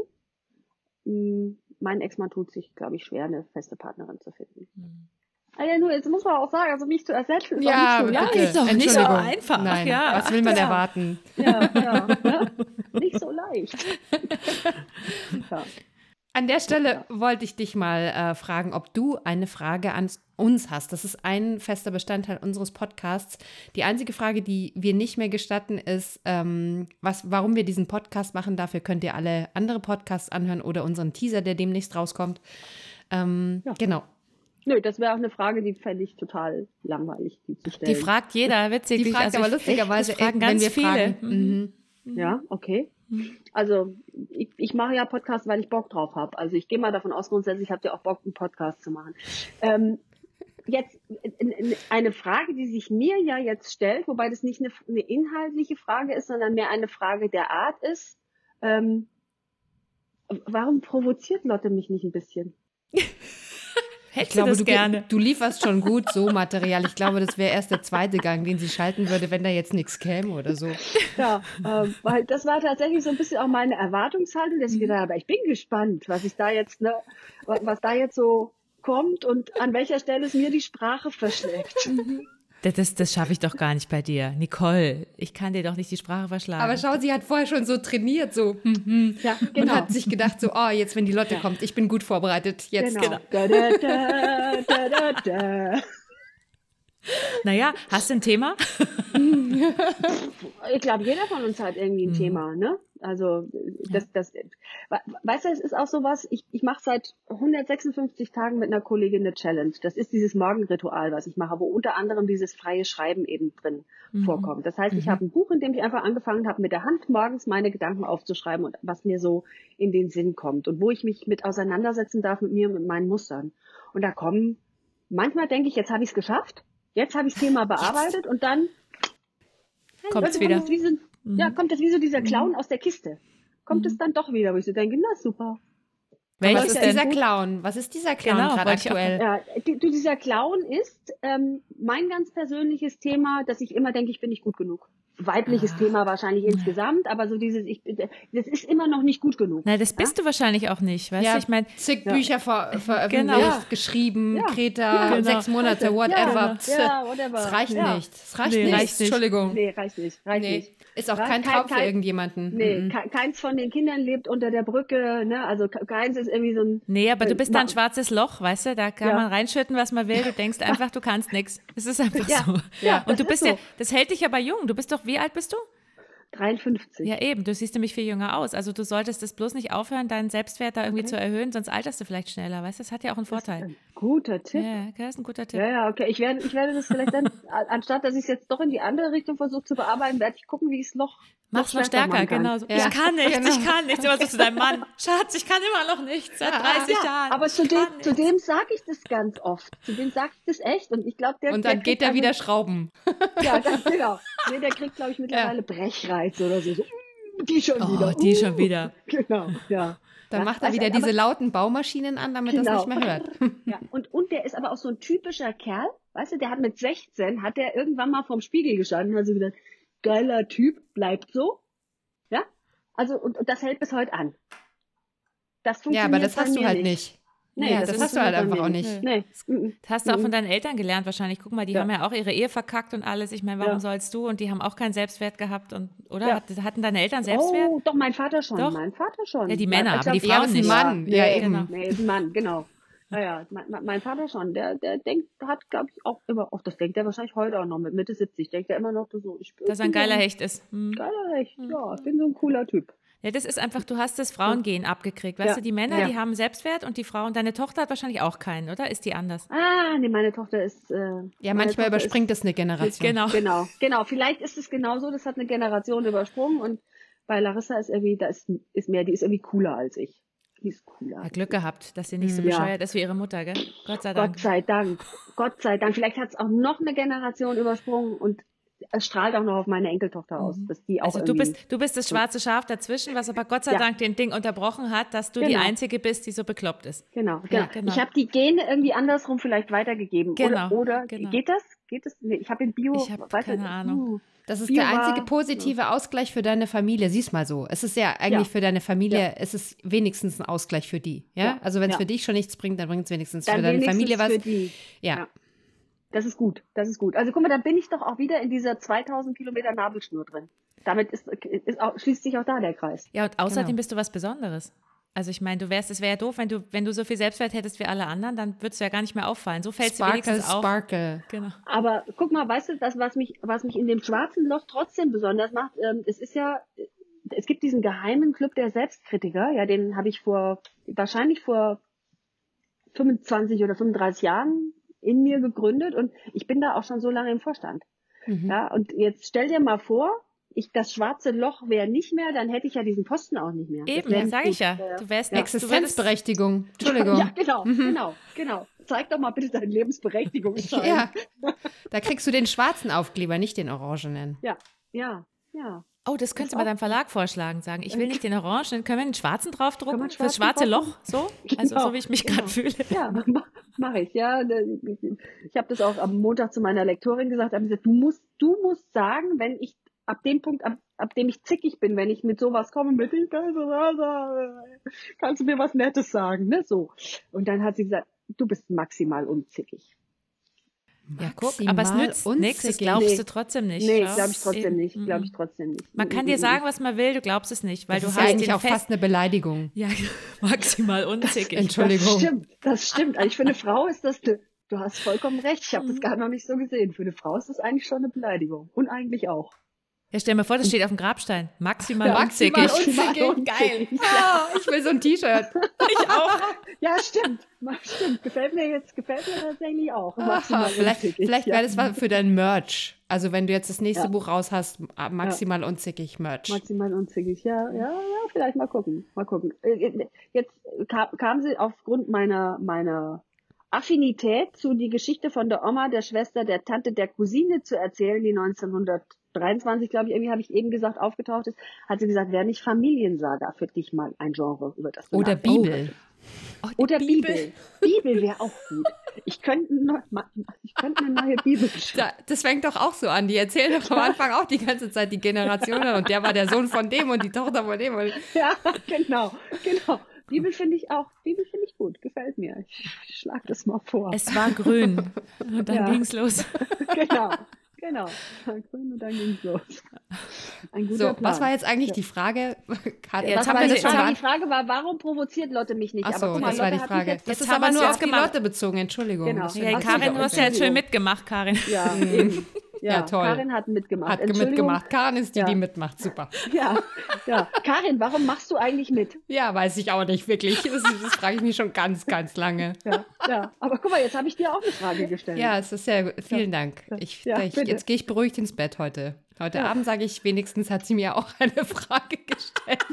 Hm, mein Ex-Mann tut sich, glaube ich, schwer, eine feste Partnerin zu finden. Mhm. Ah ja, nur, jetzt muss man auch sagen, also mich zu ersetzen ist ja, nicht so leicht. Ist doch nicht so einfach. Nein, ja. was will man ja. erwarten? Ja, ja, ja. Nicht so leicht. ja. An der Stelle wollte ich dich mal äh, fragen, ob du eine Frage an uns hast. Das ist ein fester Bestandteil unseres Podcasts. Die einzige Frage, die wir nicht mehr gestatten, ist, ähm, was, warum wir diesen Podcast machen. Dafür könnt ihr alle andere Podcasts anhören oder unseren Teaser, der demnächst rauskommt. Ähm, ja. Genau. Nö, das wäre auch eine Frage, die fände ich total langweilig, die zu stellen. Die fragt jeder, witzig. Die fragt also aber lustigerweise echt, fragen ganz viele. Fragen. Mhm. mhm. Ja, okay. Also ich, ich mache ja Podcasts, weil ich Bock drauf habe. Also ich gehe mal davon aus, grundsätzlich habt ihr auch Bock, einen Podcast zu machen. Ähm, jetzt eine Frage, die sich mir ja jetzt stellt, wobei das nicht eine, eine inhaltliche Frage ist, sondern mehr eine Frage der Art ist. Ähm, warum provoziert Lotte mich nicht ein bisschen? Hätte ich glaube, das du, gerne. Du lieferst schon gut so Material. Ich glaube, das wäre erst der zweite Gang, den sie schalten würde, wenn da jetzt nichts käme oder so. Ja, ähm, weil das war tatsächlich so ein bisschen auch meine Erwartungshaltung, dass ich gedacht habe, ich bin gespannt, was ich da jetzt, ne, was da jetzt so kommt und an welcher Stelle es mir die Sprache verschlägt. Mhm. Das, das schaffe ich doch gar nicht bei dir. Nicole, ich kann dir doch nicht die Sprache verschlagen. Aber schau, sie hat vorher schon so trainiert, so. Hm, hm. Ja, genau. Und hat sich gedacht, so, oh, jetzt, wenn die Lotte kommt, ich bin gut vorbereitet. Jetzt. Genau. genau. Da, da, da, da, da, Naja, hast du ein Thema? ich glaube, jeder von uns hat irgendwie ein mhm. Thema, ne? Also das, das, weißt du, es ist auch sowas, ich, ich mache seit 156 Tagen mit einer Kollegin eine Challenge. Das ist dieses Morgenritual, was ich mache, wo unter anderem dieses freie Schreiben eben drin mhm. vorkommt. Das heißt, ich mhm. habe ein Buch, in dem ich einfach angefangen habe, mit der Hand morgens meine Gedanken aufzuschreiben und was mir so in den Sinn kommt und wo ich mich mit auseinandersetzen darf mit mir und mit meinen Mustern. Und da kommen, manchmal denke ich, jetzt habe ich es geschafft, jetzt habe ich das Thema bearbeitet und dann kommt es wieder. Wie so, mhm. Ja, kommt das wie so dieser Clown mhm. aus der Kiste. Kommt es mhm. dann doch wieder, wo ich so denke, na super. Welches ist dieser Clown? Was ist dieser Clown genau, gerade aktuell? Ja, die, dieser Clown ist ähm, mein ganz persönliches Thema, dass ich immer denke, ich bin nicht gut genug weibliches ah. Thema wahrscheinlich insgesamt, aber so dieses, ich, das ist immer noch nicht gut genug. Nein, das bist ja? du wahrscheinlich auch nicht, weißt ja, du? Ich meine, zig ja. Bücher ver veröffentlicht, genau. geschrieben, Kreta, genau. sechs Monate, whatever. Ja, whatever. Das reicht nicht. Das reicht, nee, nicht. reicht nicht. Entschuldigung. Nee, reicht nicht. Reicht nee. nicht. Ist auch kein Traum kein, für irgendjemanden. Nee, mhm. keins von den Kindern lebt unter der Brücke, ne? Also keins ist irgendwie so ein. Nee, aber du bist da ein schwarzes Loch, weißt du? Da kann man reinschütten, was man will. Du denkst einfach, du kannst nichts. Es ist einfach so. Ja. Und du bist ja, das hält dich aber jung. Du bist doch, wie alt bist du? 53. Ja, eben. Du siehst nämlich viel jünger aus. Also du solltest es bloß nicht aufhören, deinen Selbstwert da irgendwie okay. zu erhöhen, sonst alterst du vielleicht schneller. Weißt du, das hat ja auch einen Vorteil. Ein guter Tipp. Ja, das ist ein guter Tipp. Ja, ja, okay. Ich werde, ich werde das vielleicht dann, anstatt dass ich es jetzt doch in die andere Richtung versuche zu bearbeiten, werde ich gucken, wie ich es noch Mach's noch stärker, genau. So. Ja. Ich kann nichts, genau. ich kann nichts. Immer so zu deinem Mann. Schatz, ich kann immer noch nichts. Seit 30 ja, Jahren. Aber zu dem, zu dem sage ich das ganz oft. Zu dem sage ich das echt. Und ich glaube, der. Und dann der geht er wieder schrauben. Ja, ganz genau. Nee, der kriegt, glaube ich, mittlerweile ja. Brechreiz oder so. so. Die schon oh, wieder. Die uh. schon wieder. Genau, ja. Dann ja, macht er wieder diese lauten Baumaschinen an, damit genau. das nicht mehr hört. Ja, und, und der ist aber auch so ein typischer Kerl. Weißt du, der hat mit 16, hat der irgendwann mal vorm Spiegel gestanden und hat so gedacht, geiler Typ, bleibt so. Ja? Also, und, und das hält bis heute an. Das funktioniert Ja, aber das hast du halt nicht. nicht. Nee, Ja, das hast du halt funktioniert einfach auch nicht. Nee. Mhm. Das hast du auch Mhm. von deinen Eltern gelernt wahrscheinlich. Guck mal, die Ja. haben ja auch ihre Ehe verkackt und alles. Ich meine, warum Ja. sollst du? Und die haben auch keinen Selbstwert gehabt und oder Ja. Hat- hatten deine Eltern Selbstwert? Oh, doch, mein Vater schon. Doch. Mein Vater schon. Ja, die Männer, Ich aber die glaub, Frauen nicht. Mann. Ja, nee, eben. Genau. Nee, ist ein Mann, genau. Ja, ja, mein, mein- Vater schon, der, der denkt, hat, glaube ich, auch immer, auch das denkt er wahrscheinlich heute auch noch, mit Mitte 70, denkt er immer noch so, ich bin Dass er ein geiler Hecht ist. Hm. Geiler Hecht, ja, ich bin so ein cooler Typ. Ja, das ist einfach, du hast das Frauengehen abgekriegt. Weißt Ja. du, die Männer, Ja. die haben Selbstwert und die Frauen, deine Tochter hat wahrscheinlich auch keinen, oder? Ist die anders? Ah, nee, meine Tochter ist, äh, Ja, manchmal Tochter überspringt es eine Generation. Genau. Ist, genau, genau, vielleicht ist es genauso, das hat eine Generation übersprungen und bei Larissa ist irgendwie, da ist, ist mehr, die ist irgendwie cooler als ich. Die ist cooler. Ja, Glück gehabt, dass sie nicht so Ja. bescheuert ist wie ihre Mutter, gell? Gott sei Dank. Gott sei Dank. Gott sei Dank. Vielleicht hat es auch noch eine Generation übersprungen und es strahlt auch noch auf meine Enkeltochter aus, dass die auch Also du bist, du bist das schwarze Schaf dazwischen, was aber Gott sei Ja. Dank den Ding unterbrochen hat, dass du die Genau. Einzige bist, die so bekloppt ist. Genau, genau. genau. Ich habe die Gene irgendwie andersrum vielleicht weitergegeben. Genau, Oder, oder genau. geht das? Geht das? Nee, ich habe in Bio. Ich hab weißt du, keine Ahnung. uh, Das ist Bio der einzige war- positive Ausgleich für deine Familie. Sieh's mal so. Es ist ja eigentlich Ja. für deine Familie, Ja. es ist wenigstens ein Ausgleich für die. Ja? Ja. Also wenn es Ja. für dich schon nichts bringt, dann bringt es wenigstens Dann für deine wenigstens Familie was. Für die. Ja. Das ist gut. Das ist gut. Also guck mal, da bin ich doch auch wieder in dieser 2000 Kilometer Nabelschnur drin. Damit ist, ist auch, schließt sich auch da der Kreis. Ja, und außerdem Genau. bist du was Besonderes. Also ich meine, du wärst, es wäre ja doof, wenn du, wenn du so viel Selbstwert hättest wie alle anderen, dann würdest du ja gar nicht mehr auffallen. So fällt es Sparkle, wenigstens auf. Sparkle. Genau. Aber guck mal, weißt du, das, was mich, was mich in dem schwarzen Loch trotzdem besonders macht, ähm, es ist ja, es gibt diesen geheimen Club der Selbstkritiker, ja, den habe ich vor, wahrscheinlich vor 25 oder 35 Jahren in mir gegründet und ich bin da auch schon so lange im Vorstand. Mhm. Ja, und jetzt stell dir mal vor, ich, das schwarze Loch wäre nicht mehr, dann hätte ich ja diesen Posten auch nicht mehr. Eben, das sage ich ja. Du wärst Ja. Existenzberechtigung. Entschuldigung. Ja, genau, genau, genau. Zeig doch mal bitte deinen Lebensberechtigungsschein. Ja. Da kriegst du den schwarzen Aufkleber, nicht den orangenen. ja, ja, ja. Oh, das könntest du auch- mal deinem Verlag vorschlagen, sagen. Ich will nicht den Orangen, können wir den schwarzen draufdrucken? schwarzen schwarze draufdrucken? Loch, so? Also Genau, so wie ich mich genau. gerade fühle. Ja, mache ich. Ja, ich habe das auch am Montag zu meiner Lektorin gesagt. Hab gesagt, du musst, du musst sagen, wenn ich ab dem Punkt, ab, ab dem ich zickig bin, wenn ich mit sowas komme, mit ich kann so sagen, kannst du mir was Nettes sagen, ne? So. Und dann hat sie gesagt, du bist maximal unzickig. Ja, guck, aber es nützt nichts, das glaubst Nee. du trotzdem nicht. Nee, glaube ich trotzdem nicht. Glaube Mhm. ich trotzdem nicht. Man kann Mhm, dir mhm, sagen, was man will, du glaubst es nicht, weil Das du ist ja hast eigentlich auch fast eine Beleidigung. ja, maximal unzickig. Entschuldigung. Das stimmt, das stimmt. Also für eine Frau ist das, du hast vollkommen recht. Ich habe Mhm. das gar noch nicht so gesehen. Für eine Frau ist das eigentlich schon eine Beleidigung. Und eigentlich auch. Ja, stell dir mal vor, das steht auf dem Grabstein. Maximal Ja, unzickig. maximal unzickig. Maximal Geil. Ah, ich will so ein T-Shirt. Ich auch. Ja, stimmt. Stimmt. Gefällt mir jetzt, gefällt mir tatsächlich auch. Maximal Aha, vielleicht vielleicht ja. wäre das was für dein Merch. Also wenn du jetzt das nächste Ja. Buch raus hast, ah, maximal unzickig Merch. Maximal unzickig, ja, ja, ja, vielleicht mal gucken, mal gucken. Äh, Jetzt kam, kam sie aufgrund meiner, meiner Affinität zu die Geschichte von der Oma, der Schwester, der Tante, der Cousine zu erzählen, die 1923, glaube ich, irgendwie habe ich eben gesagt, aufgetaucht ist, hat sie gesagt, wäre nicht Familiensaga für dich mal ein Genre, über das du Oder Bibel. Oh, die Oder Bibel. Bibel wäre auch gut. Ich könnte, ne- ich könnte eine neue Bibel schreiben. Da, das fängt doch auch so an. Die erzählen doch am Anfang auch die ganze Zeit die Generationen und der war der Sohn von dem und die Tochter von dem. Und Ja, genau, genau. Bibel finde ich auch, Bibel finde ich gut, gefällt mir. Ich schlag das mal vor. Es war grün. Und dann Ja. ging's los. genau, genau. Grün und dann ging's los. Ein guter so, Plan. was war jetzt eigentlich die Frage? Kat- Jetzt haben war wir die das Frage? schon Die Frage war, warum provoziert Lotte mich nicht? Achso, Aber guck mal, das war die Lotte hat mich Frage. jetzt- Das Jetzt ist haben aber wir nur es auf die. Lotte bezogen, Entschuldigung. Genau. Ja, Hey, Karin, du hast ja jetzt schön mitgemacht, Karin. Ja, eben. Ja, Ja, toll. Karin hat mitgemacht. Hat Entschuldigung. mitgemacht. Karin ist die, Ja. die mitmacht. Super. Ja, ja. Karin, warum machst du eigentlich mit? Ja, weiß ich auch nicht wirklich. Das, das frage ich mich schon ganz, ganz lange. Ja, ja. Aber guck mal, jetzt habe ich dir auch eine Frage gestellt. Ja, es ist sehr gut. Vielen Dank. Ich, Ja, ich, jetzt gehe ich beruhigt ins Bett heute. Heute Ja. Abend sage ich, wenigstens hat sie mir auch eine Frage gestellt.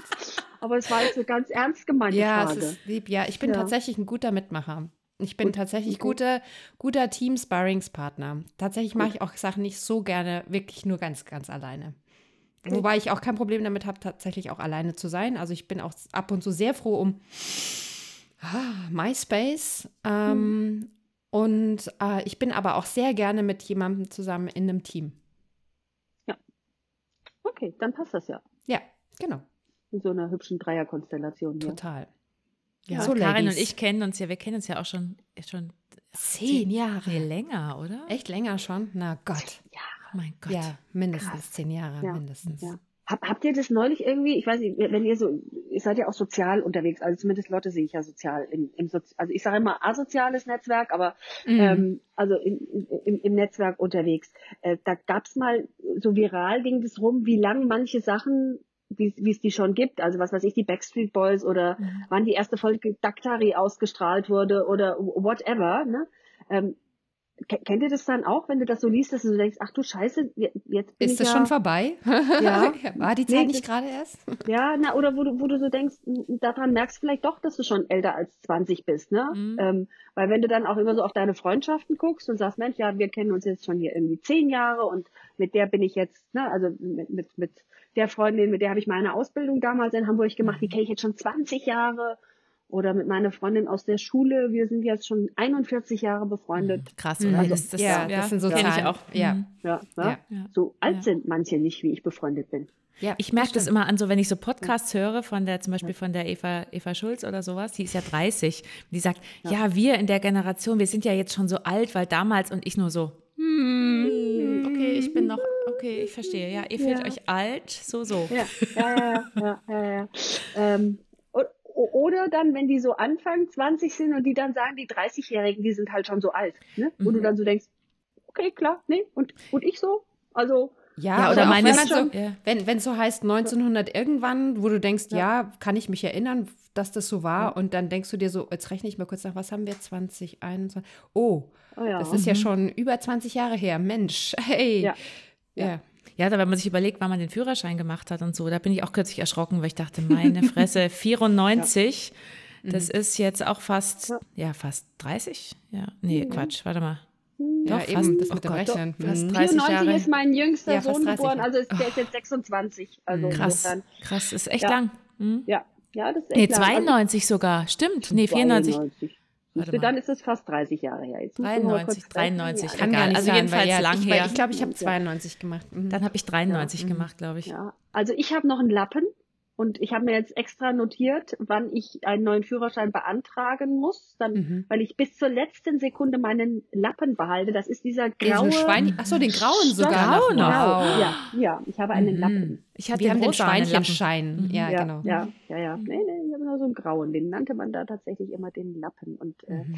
Aber es war jetzt eine ganz ernst gemeinte Ja, Frage. es ist lieb. Ja, ich bin Ja. tatsächlich ein guter Mitmacher. Ich bin Gut, tatsächlich okay. guter, guter Team-Sparringspartner. Tatsächlich mache ich auch Sachen nicht so gerne, wirklich nur ganz, ganz alleine. Okay. Wobei ich auch kein Problem damit habe, tatsächlich auch alleine zu sein. Also ich bin auch ab und zu sehr froh um ah, MySpace. Ähm, Und äh, ich bin aber auch sehr gerne mit jemandem zusammen in einem Team. Okay, dann passt das ja. Ja, genau. In so einer hübschen Dreierkonstellation hier. Total. Ja, so Karin Ladies. und ich kennen uns ja, wir kennen uns ja auch schon, schon zehn Jahre. Nee, länger, oder? Echt länger schon? Na Gott. Ja. Oh mein Gott. Ja, mindestens Krass. zehn Jahre, ja. mindestens. Ja. Hab, habt ihr das neulich irgendwie, ich weiß nicht, wenn ihr so, ihr seid ja auch sozial unterwegs, also zumindest Lotte sehe ich ja sozial, im, im Sozi also ich sage immer asoziales Netzwerk, aber mhm. ähm, also im, im, im Netzwerk unterwegs. Äh, da gab's mal, so viral ging das rum, wie lang manche Sachen wie es die schon gibt, also was weiß ich, die Backstreet Boys oder mhm. wann die erste Folge Daktari ausgestrahlt wurde oder whatever, ne? Ähm, Kennt ihr das dann auch, wenn du das so liest, dass du denkst, ach du Scheiße, jetzt bin Ist das ja, schon vorbei? Ja. War die Zeit nee, nicht gerade erst? Ja, na, oder wo du, wo du so denkst, daran merkst du vielleicht doch, dass du schon älter als 20 bist, ne? Mhm. Ähm, weil wenn du dann auch immer so auf deine Freundschaften guckst und sagst, Mensch, ja, wir kennen uns jetzt schon hier irgendwie zehn Jahre und mit der bin ich jetzt, ne, also mit, mit, mit der Freundin, mit der habe ich meine Ausbildung damals in Hamburg gemacht, die kenne ich jetzt schon 20 Jahre oder mit meiner Freundin aus der Schule. Wir sind jetzt schon 41 Jahre befreundet. Mhm. Krass, oder? Also, das, das, ja, ja, das sind so ja. Zahlen. Ich auch. Ja. Mhm. Ja, ja. ja. So alt sind manche nicht, wie ich befreundet bin. Ja, ich merke das, das immer an, so wenn ich so Podcasts höre von der, zum Beispiel von der Eva, Eva Schulz oder sowas, die ist ja 30, die sagt, ja. wir in der Generation, wir sind ja jetzt schon so alt, weil damals und ich nur so, hm, okay, ich bin noch, okay, ich verstehe, ja, ihr fühlt euch alt, so, so. Ja, ja, ja, ja, ja, ja. Ähm, oder dann, wenn die so Anfang 20 sind und die dann sagen, die 30-Jährigen, die sind halt schon so alt. Ne? Wo mhm. du dann so denkst, okay, klar, nee, und, und ich so? Also. Ja, ja oder meine wenn, so, ja. wenn wenn so heißt 1900 irgendwann, wo du denkst, ja. ja. kann ich mich erinnern, dass das so war, und dann denkst du dir so, jetzt rechne ich mal kurz nach, was haben wir 2021? Oh, oh das ist mhm. ja schon über 20 Jahre her. Mensch, hey. Ja. Ja. Wenn man sich überlegt, wann man den Führerschein gemacht hat und so, da bin ich auch kürzlich erschrocken, weil ich dachte, meine Fresse, 94, ja. das mhm. ist jetzt auch fast, ja. ja, fast 30? Ja, nee, mhm. Quatsch, warte mal. Mhm. Ja, Doch, eben, fast, das mit oh dem Rechnen. Fast 30 94 Jahre. ist mein jüngster ja, Sohn geboren, also ist, der ist jetzt 26. Also krass, insofern. krass, ist echt lang. Hm? Ja, ja, das ist echt Nee, 92 lang. sogar, stimmt. Nee, 94. 92. Warte dann ist es fast 30 Jahre her. Jetzt 93, 93, ja. egal. Also jedenfalls ja, lang ich, her. Ich glaube, ich habe 92 gemacht. Mhm. Dann habe ich 93 ja. gemacht, glaube ich. Ja. Also ich habe noch einen Lappen und ich habe mir jetzt extra notiert, wann ich einen neuen Führerschein beantragen muss, dann, mhm. weil ich bis zur letzten Sekunde meinen Lappen behalte. Das ist dieser graue. Schwein, achso, den grauen sogar. Grau noch. Wow. Ja, ja, ich habe einen mhm. Lappen. Ich hatte Wir haben den Schweinchenschein. Mhm. Ja, ja, genau. Ja, ja, ja. Nee, nee, ich nur so einen grauen. Den nannte man da tatsächlich immer den Lappen. Und äh, mhm.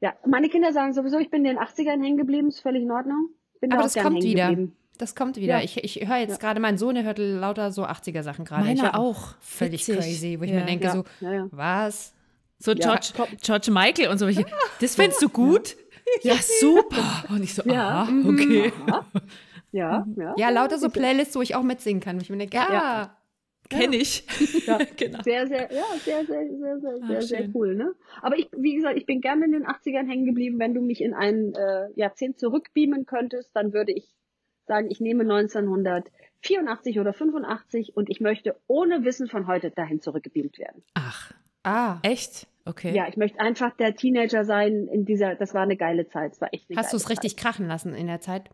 ja, meine Kinder sagen sowieso, ich bin in den 80ern hängen geblieben, ist völlig in Ordnung. Bin Aber das kommt wieder. Geblieben. Das kommt wieder. Ja. Ich, ich höre jetzt ja. gerade, mein Sohn, der hört lauter so 80er-Sachen gerade. Meiner auch. Völlig Witzig. crazy, wo ich ja. mir denke, so, was? So George, George Michael und so. Das findest du gut? Ja, super. Und ich so, ja. aha, mhm. okay. Ja, ja. Ja, lauter so Playlists, wo ich auch mitsingen kann. Ich mir denke, ja. Kenne ich. Ja, genau. Sehr, sehr, ja, sehr, sehr, sehr, sehr, ah, sehr, sehr cool, ne? Aber ich, wie gesagt, ich bin gerne in den 80ern hängen geblieben. Wenn du mich in ein äh, Jahrzehnt zurückbeamen könntest, dann würde ich sagen, ich nehme 1984 oder 85 und ich möchte ohne Wissen von heute dahin zurückgebeamt werden. Ach, ah, echt? Okay. Ja, ich möchte einfach der Teenager sein in dieser, das war eine geile Zeit, es war echt eine Hast du es richtig krachen lassen in der Zeit?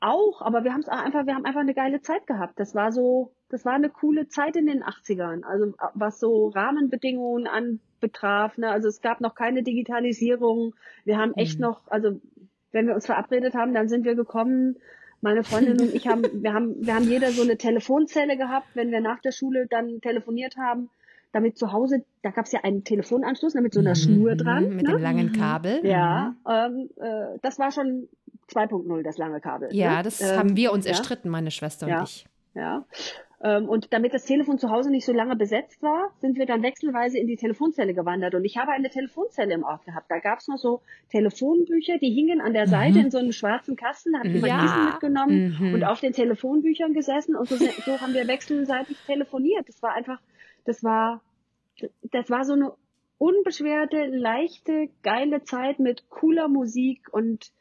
Auch, aber wir haben es einfach, wir haben einfach eine geile Zeit gehabt. Das war so, das war eine coole Zeit in den 80ern. Also was so Rahmenbedingungen anbetraf, ne? Also es gab noch keine Digitalisierung. Wir haben echt mhm. noch, also wenn wir uns verabredet haben, dann sind wir gekommen. Meine Freundin und ich haben, wir haben, wir haben jeder so eine Telefonzelle gehabt, wenn wir nach der Schule dann telefoniert haben, damit zu Hause, da gab es ja einen Telefonanschluss ne, mit so einer mhm, Schnur dran. Mit ne? dem langen Kabel. Ja, mhm. ähm, äh, das war schon 2.0, das lange Kabel. Ja, ne? das ähm, haben wir uns ja. erstritten, meine Schwester ja. und ich. Ja. Ähm, und damit das Telefon zu Hause nicht so lange besetzt war, sind wir dann wechselweise in die Telefonzelle gewandert. Und ich habe eine Telefonzelle im Ort gehabt. Da gab es noch so Telefonbücher, die hingen an der mhm. Seite in so einem schwarzen Kasten. Da ich immer ja. diesen mitgenommen mhm. und auf den Telefonbüchern gesessen. Und so, so haben wir wechselseitig telefoniert. Das war einfach, das war, das war so eine unbeschwerte, leichte, geile Zeit mit cooler Musik und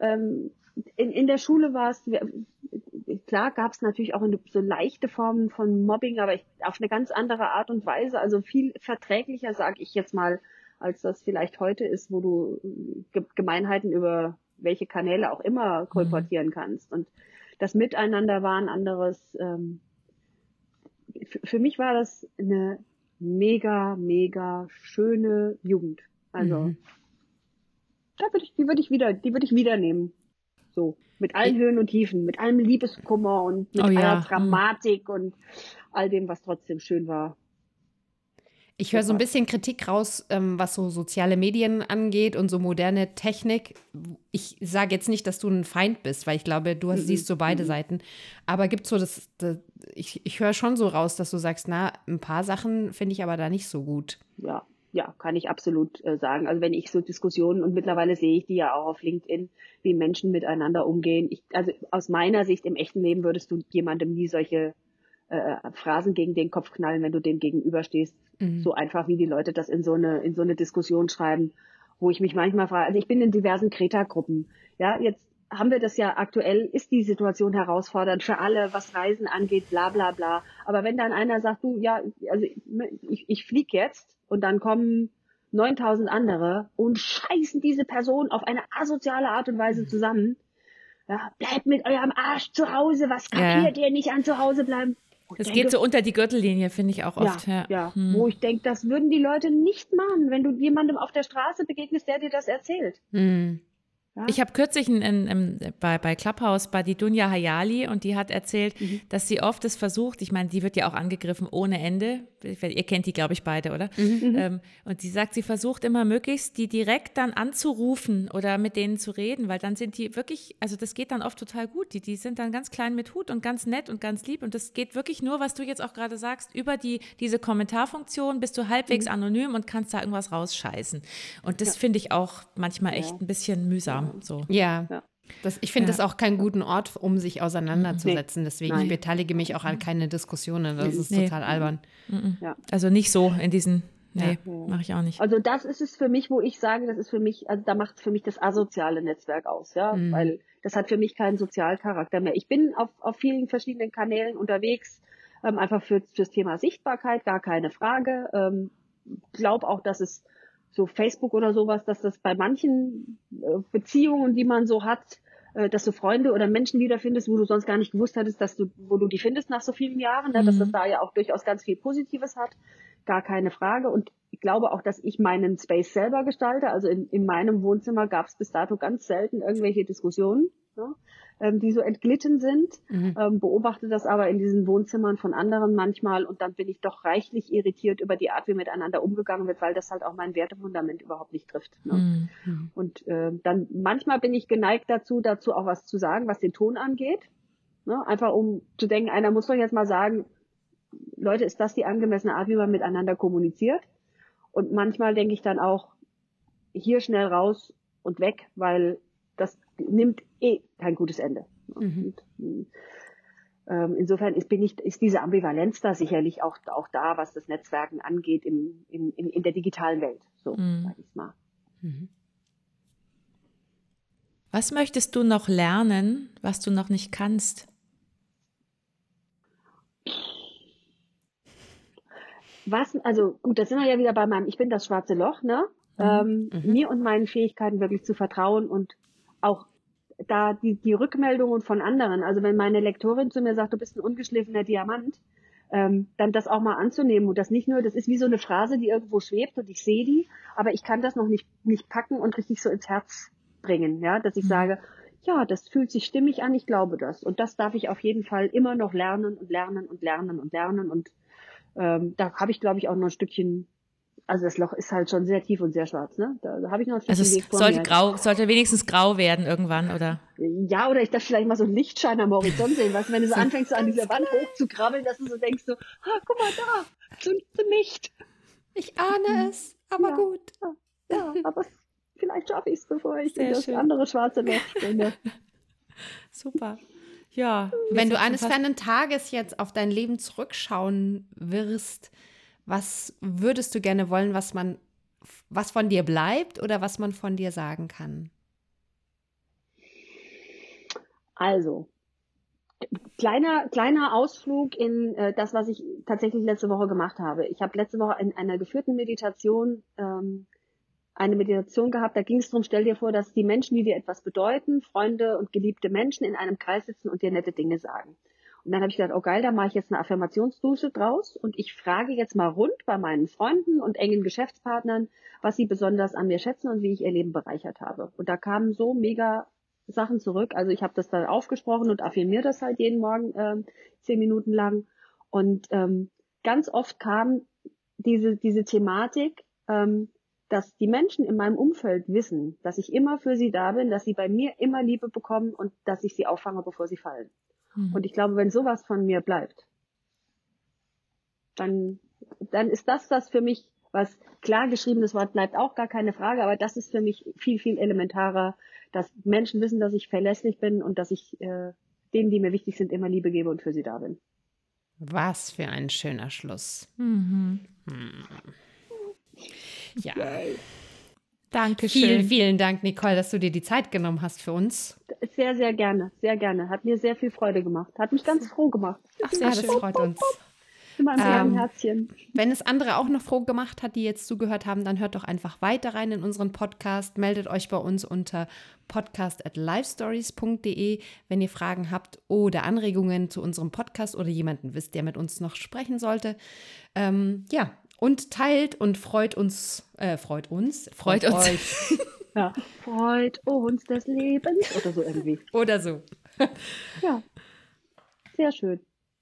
ähm, in, in der Schule war es, klar gab es natürlich auch so leichte Formen von Mobbing, aber ich, auf eine ganz andere Art und Weise, also viel verträglicher, sage ich jetzt mal, als das vielleicht heute ist, wo du Gemeinheiten über welche Kanäle auch immer mhm. kolportieren kannst. Und das Miteinander war ein anderes. Ähm, für mich war das eine mega, mega schöne Jugend. Also, mhm. da würde ich, die würde ich wieder, die würde ich wieder nehmen. So. Mit allen Höhen und Tiefen, mit allem Liebeskummer und mit oh, aller ja. Dramatik mhm. und all dem, was trotzdem schön war. Ich höre so ein bisschen Kritik raus, ähm, was so soziale Medien angeht und so moderne Technik. Ich sage jetzt nicht, dass du ein Feind bist, weil ich glaube, du hast, mhm. siehst so beide mhm. Seiten. Aber gibt so das, das ich, ich höre schon so raus, dass du sagst, na, ein paar Sachen finde ich aber da nicht so gut. Ja, ja, kann ich absolut äh, sagen. Also wenn ich so Diskussionen und mittlerweile sehe ich die ja auch auf LinkedIn, wie Menschen miteinander umgehen. Ich, also aus meiner Sicht im echten Leben würdest du jemandem nie solche äh, Phrasen gegen den Kopf knallen, wenn du dem gegenüberstehst. Mhm. So einfach, wie die Leute das in so eine, in so eine Diskussion schreiben, wo ich mich manchmal frage, also ich bin in diversen Kreta-Gruppen. Ja, jetzt haben wir das ja aktuell, ist die Situation herausfordernd für alle, was Reisen angeht, bla bla bla. Aber wenn dann einer sagt, du, ja, also ich, ich flieg jetzt und dann kommen 9000 andere und scheißen diese Person auf eine asoziale Art und Weise zusammen. Ja, bleibt mit eurem Arsch zu Hause, was kapiert ja. ihr nicht an zu Hause bleiben? Das denke, geht so unter die Gürtellinie, finde ich auch oft. Ja, ja. ja. Hm. wo ich denke, das würden die Leute nicht machen, wenn du jemandem auf der Straße begegnest, der dir das erzählt. Hm. Ja. Ich habe kürzlich in, in, in, bei, bei Clubhouse bei die Dunja Hayali und die hat erzählt, mhm. dass sie oft es versucht, ich meine, die wird ja auch angegriffen ohne Ende. Ihr kennt die, glaube ich, beide, oder? Mhm. mhm. Ähm, und sie sagt, sie versucht immer möglichst, die direkt dann anzurufen oder mit denen zu reden, weil dann sind die wirklich, also das geht dann oft total gut. Die, die sind dann ganz klein mit Hut und ganz nett und ganz lieb. Und das geht wirklich nur, was du jetzt auch gerade sagst, über die, diese Kommentarfunktion bist du halbwegs mhm. anonym und kannst da irgendwas rausscheißen. Und das ja. finde ich auch manchmal echt ja. ein bisschen mühsam. So. Ja. ja. Das, ich finde ja. das auch keinen guten Ort, um sich auseinanderzusetzen. Nee. Deswegen, Nein. ich beteilige mich auch an keine Diskussionen. Das ist nee. total albern. Ja. Also nicht so in diesen, nee, ja. mache ich auch nicht. Also das ist es für mich, wo ich sage, das ist für mich, also da macht es für mich das asoziale Netzwerk aus, ja, mhm. weil das hat für mich keinen Sozialcharakter mehr. Ich bin auf, auf vielen verschiedenen Kanälen unterwegs, ähm, einfach für, fürs Thema Sichtbarkeit, gar keine Frage. Ähm, glaube auch, dass es so Facebook oder sowas, dass das bei manchen äh, Beziehungen, die man so hat, äh, dass du Freunde oder Menschen wiederfindest, wo du sonst gar nicht gewusst hattest, dass du, wo du die findest nach so vielen Jahren, ne? dass das mhm. da ja auch durchaus ganz viel Positives hat, gar keine Frage. Und ich glaube auch, dass ich meinen Space selber gestalte. Also in, in meinem Wohnzimmer gab es bis dato ganz selten irgendwelche Diskussionen. Ne? Ähm, die so entglitten sind, mhm. ähm, beobachte das aber in diesen Wohnzimmern von anderen manchmal und dann bin ich doch reichlich irritiert über die Art, wie miteinander umgegangen wird, weil das halt auch mein Wertefundament überhaupt nicht trifft. Ne? Mhm. Und äh, dann manchmal bin ich geneigt dazu, dazu auch was zu sagen, was den Ton angeht. Ne? Einfach um zu denken, einer muss doch jetzt mal sagen, Leute, ist das die angemessene Art, wie man miteinander kommuniziert? Und manchmal denke ich dann auch, hier schnell raus und weg, weil das nimmt eh kein gutes Ende. Mhm. Und, ähm, insofern ist, bin ich, ist diese Ambivalenz da sicherlich auch, auch da, was das Netzwerken angeht im, im, in, in der digitalen Welt. So mhm. sage ich mal. Mhm. Was möchtest du noch lernen, was du noch nicht kannst? Was, also gut, da sind wir ja wieder bei meinem, ich bin das schwarze Loch, ne? Mhm. Ähm, mhm. Mir und meinen Fähigkeiten wirklich zu vertrauen und auch da die, die Rückmeldungen von anderen, also wenn meine Lektorin zu mir sagt, du bist ein ungeschliffener Diamant, ähm, dann das auch mal anzunehmen und das nicht nur, das ist wie so eine Phrase, die irgendwo schwebt und ich sehe die, aber ich kann das noch nicht, nicht packen und richtig so ins Herz bringen, ja, dass ich mhm. sage, ja, das fühlt sich stimmig an, ich glaube das. Und das darf ich auf jeden Fall immer noch lernen und lernen und lernen und lernen. Und ähm, da habe ich, glaube ich, auch noch ein Stückchen also das Loch ist halt schon sehr tief und sehr schwarz, ne? Da, da habe ich noch ein also es Weg vor sollte mir. grau, sollte wenigstens grau werden irgendwann, oder? Ja, oder ich darf vielleicht mal so einen Lichtschein am Horizont sehen, weißt du, wenn du so anfängst, so an dieser Wand hoch zu krabbeln, dass du so denkst, so, ah, guck mal da, so, so nicht. Ich ahne mhm. es, aber ja, gut. Ja, ja aber vielleicht schaffe ich es, bevor ich sehr in das schön. andere schwarze Loch springe. Super. Ja. Wenn du eines fernen Tages jetzt auf dein Leben zurückschauen wirst, was würdest du gerne wollen, was man, was von dir bleibt oder was man von dir sagen kann? Also, kleiner, kleiner Ausflug in äh, das, was ich tatsächlich letzte Woche gemacht habe. Ich habe letzte Woche in einer geführten Meditation ähm, eine Meditation gehabt, da ging es darum, stell dir vor, dass die Menschen, die dir etwas bedeuten, Freunde und geliebte Menschen in einem Kreis sitzen und dir nette Dinge sagen. Und dann habe ich gedacht, oh geil, da mache ich jetzt eine Affirmationsdusche draus und ich frage jetzt mal rund bei meinen Freunden und engen Geschäftspartnern, was sie besonders an mir schätzen und wie ich ihr Leben bereichert habe. Und da kamen so mega Sachen zurück. Also ich habe das dann aufgesprochen und affirmiere das halt jeden Morgen äh, zehn Minuten lang. Und ähm, ganz oft kam diese, diese Thematik, ähm, dass die Menschen in meinem Umfeld wissen, dass ich immer für sie da bin, dass sie bei mir immer Liebe bekommen und dass ich sie auffange, bevor sie fallen. Mhm. Und ich glaube, wenn sowas von mir bleibt, dann, dann ist das das für mich, was klar geschriebenes Wort bleibt auch gar keine Frage, aber das ist für mich viel, viel elementarer, dass Menschen wissen, dass ich verlässlich bin und dass ich äh, denen, die mir wichtig sind, immer Liebe gebe und für sie da bin. Was für ein schöner Schluss. Mhm. Hm. Ja. Danke schön. Vielen, vielen Dank, Nicole, dass du dir die Zeit genommen hast für uns. Sehr, sehr gerne, sehr gerne. Hat mir sehr viel Freude gemacht. Hat mich ganz froh gemacht. Ach, sehr, das freut uns. Immer ein ähm, Herzchen. Wenn es andere auch noch froh gemacht hat, die jetzt zugehört haben, dann hört doch einfach weiter rein in unseren Podcast. Meldet euch bei uns unter podcast.livestories.de, wenn ihr Fragen habt oder Anregungen zu unserem Podcast oder jemanden wisst, der mit uns noch sprechen sollte. Ähm, ja, und teilt und freut uns, äh, freut uns, freut, freut uns. Ja, freut uns des Lebens oder so irgendwie. Oder so. ja, sehr schön.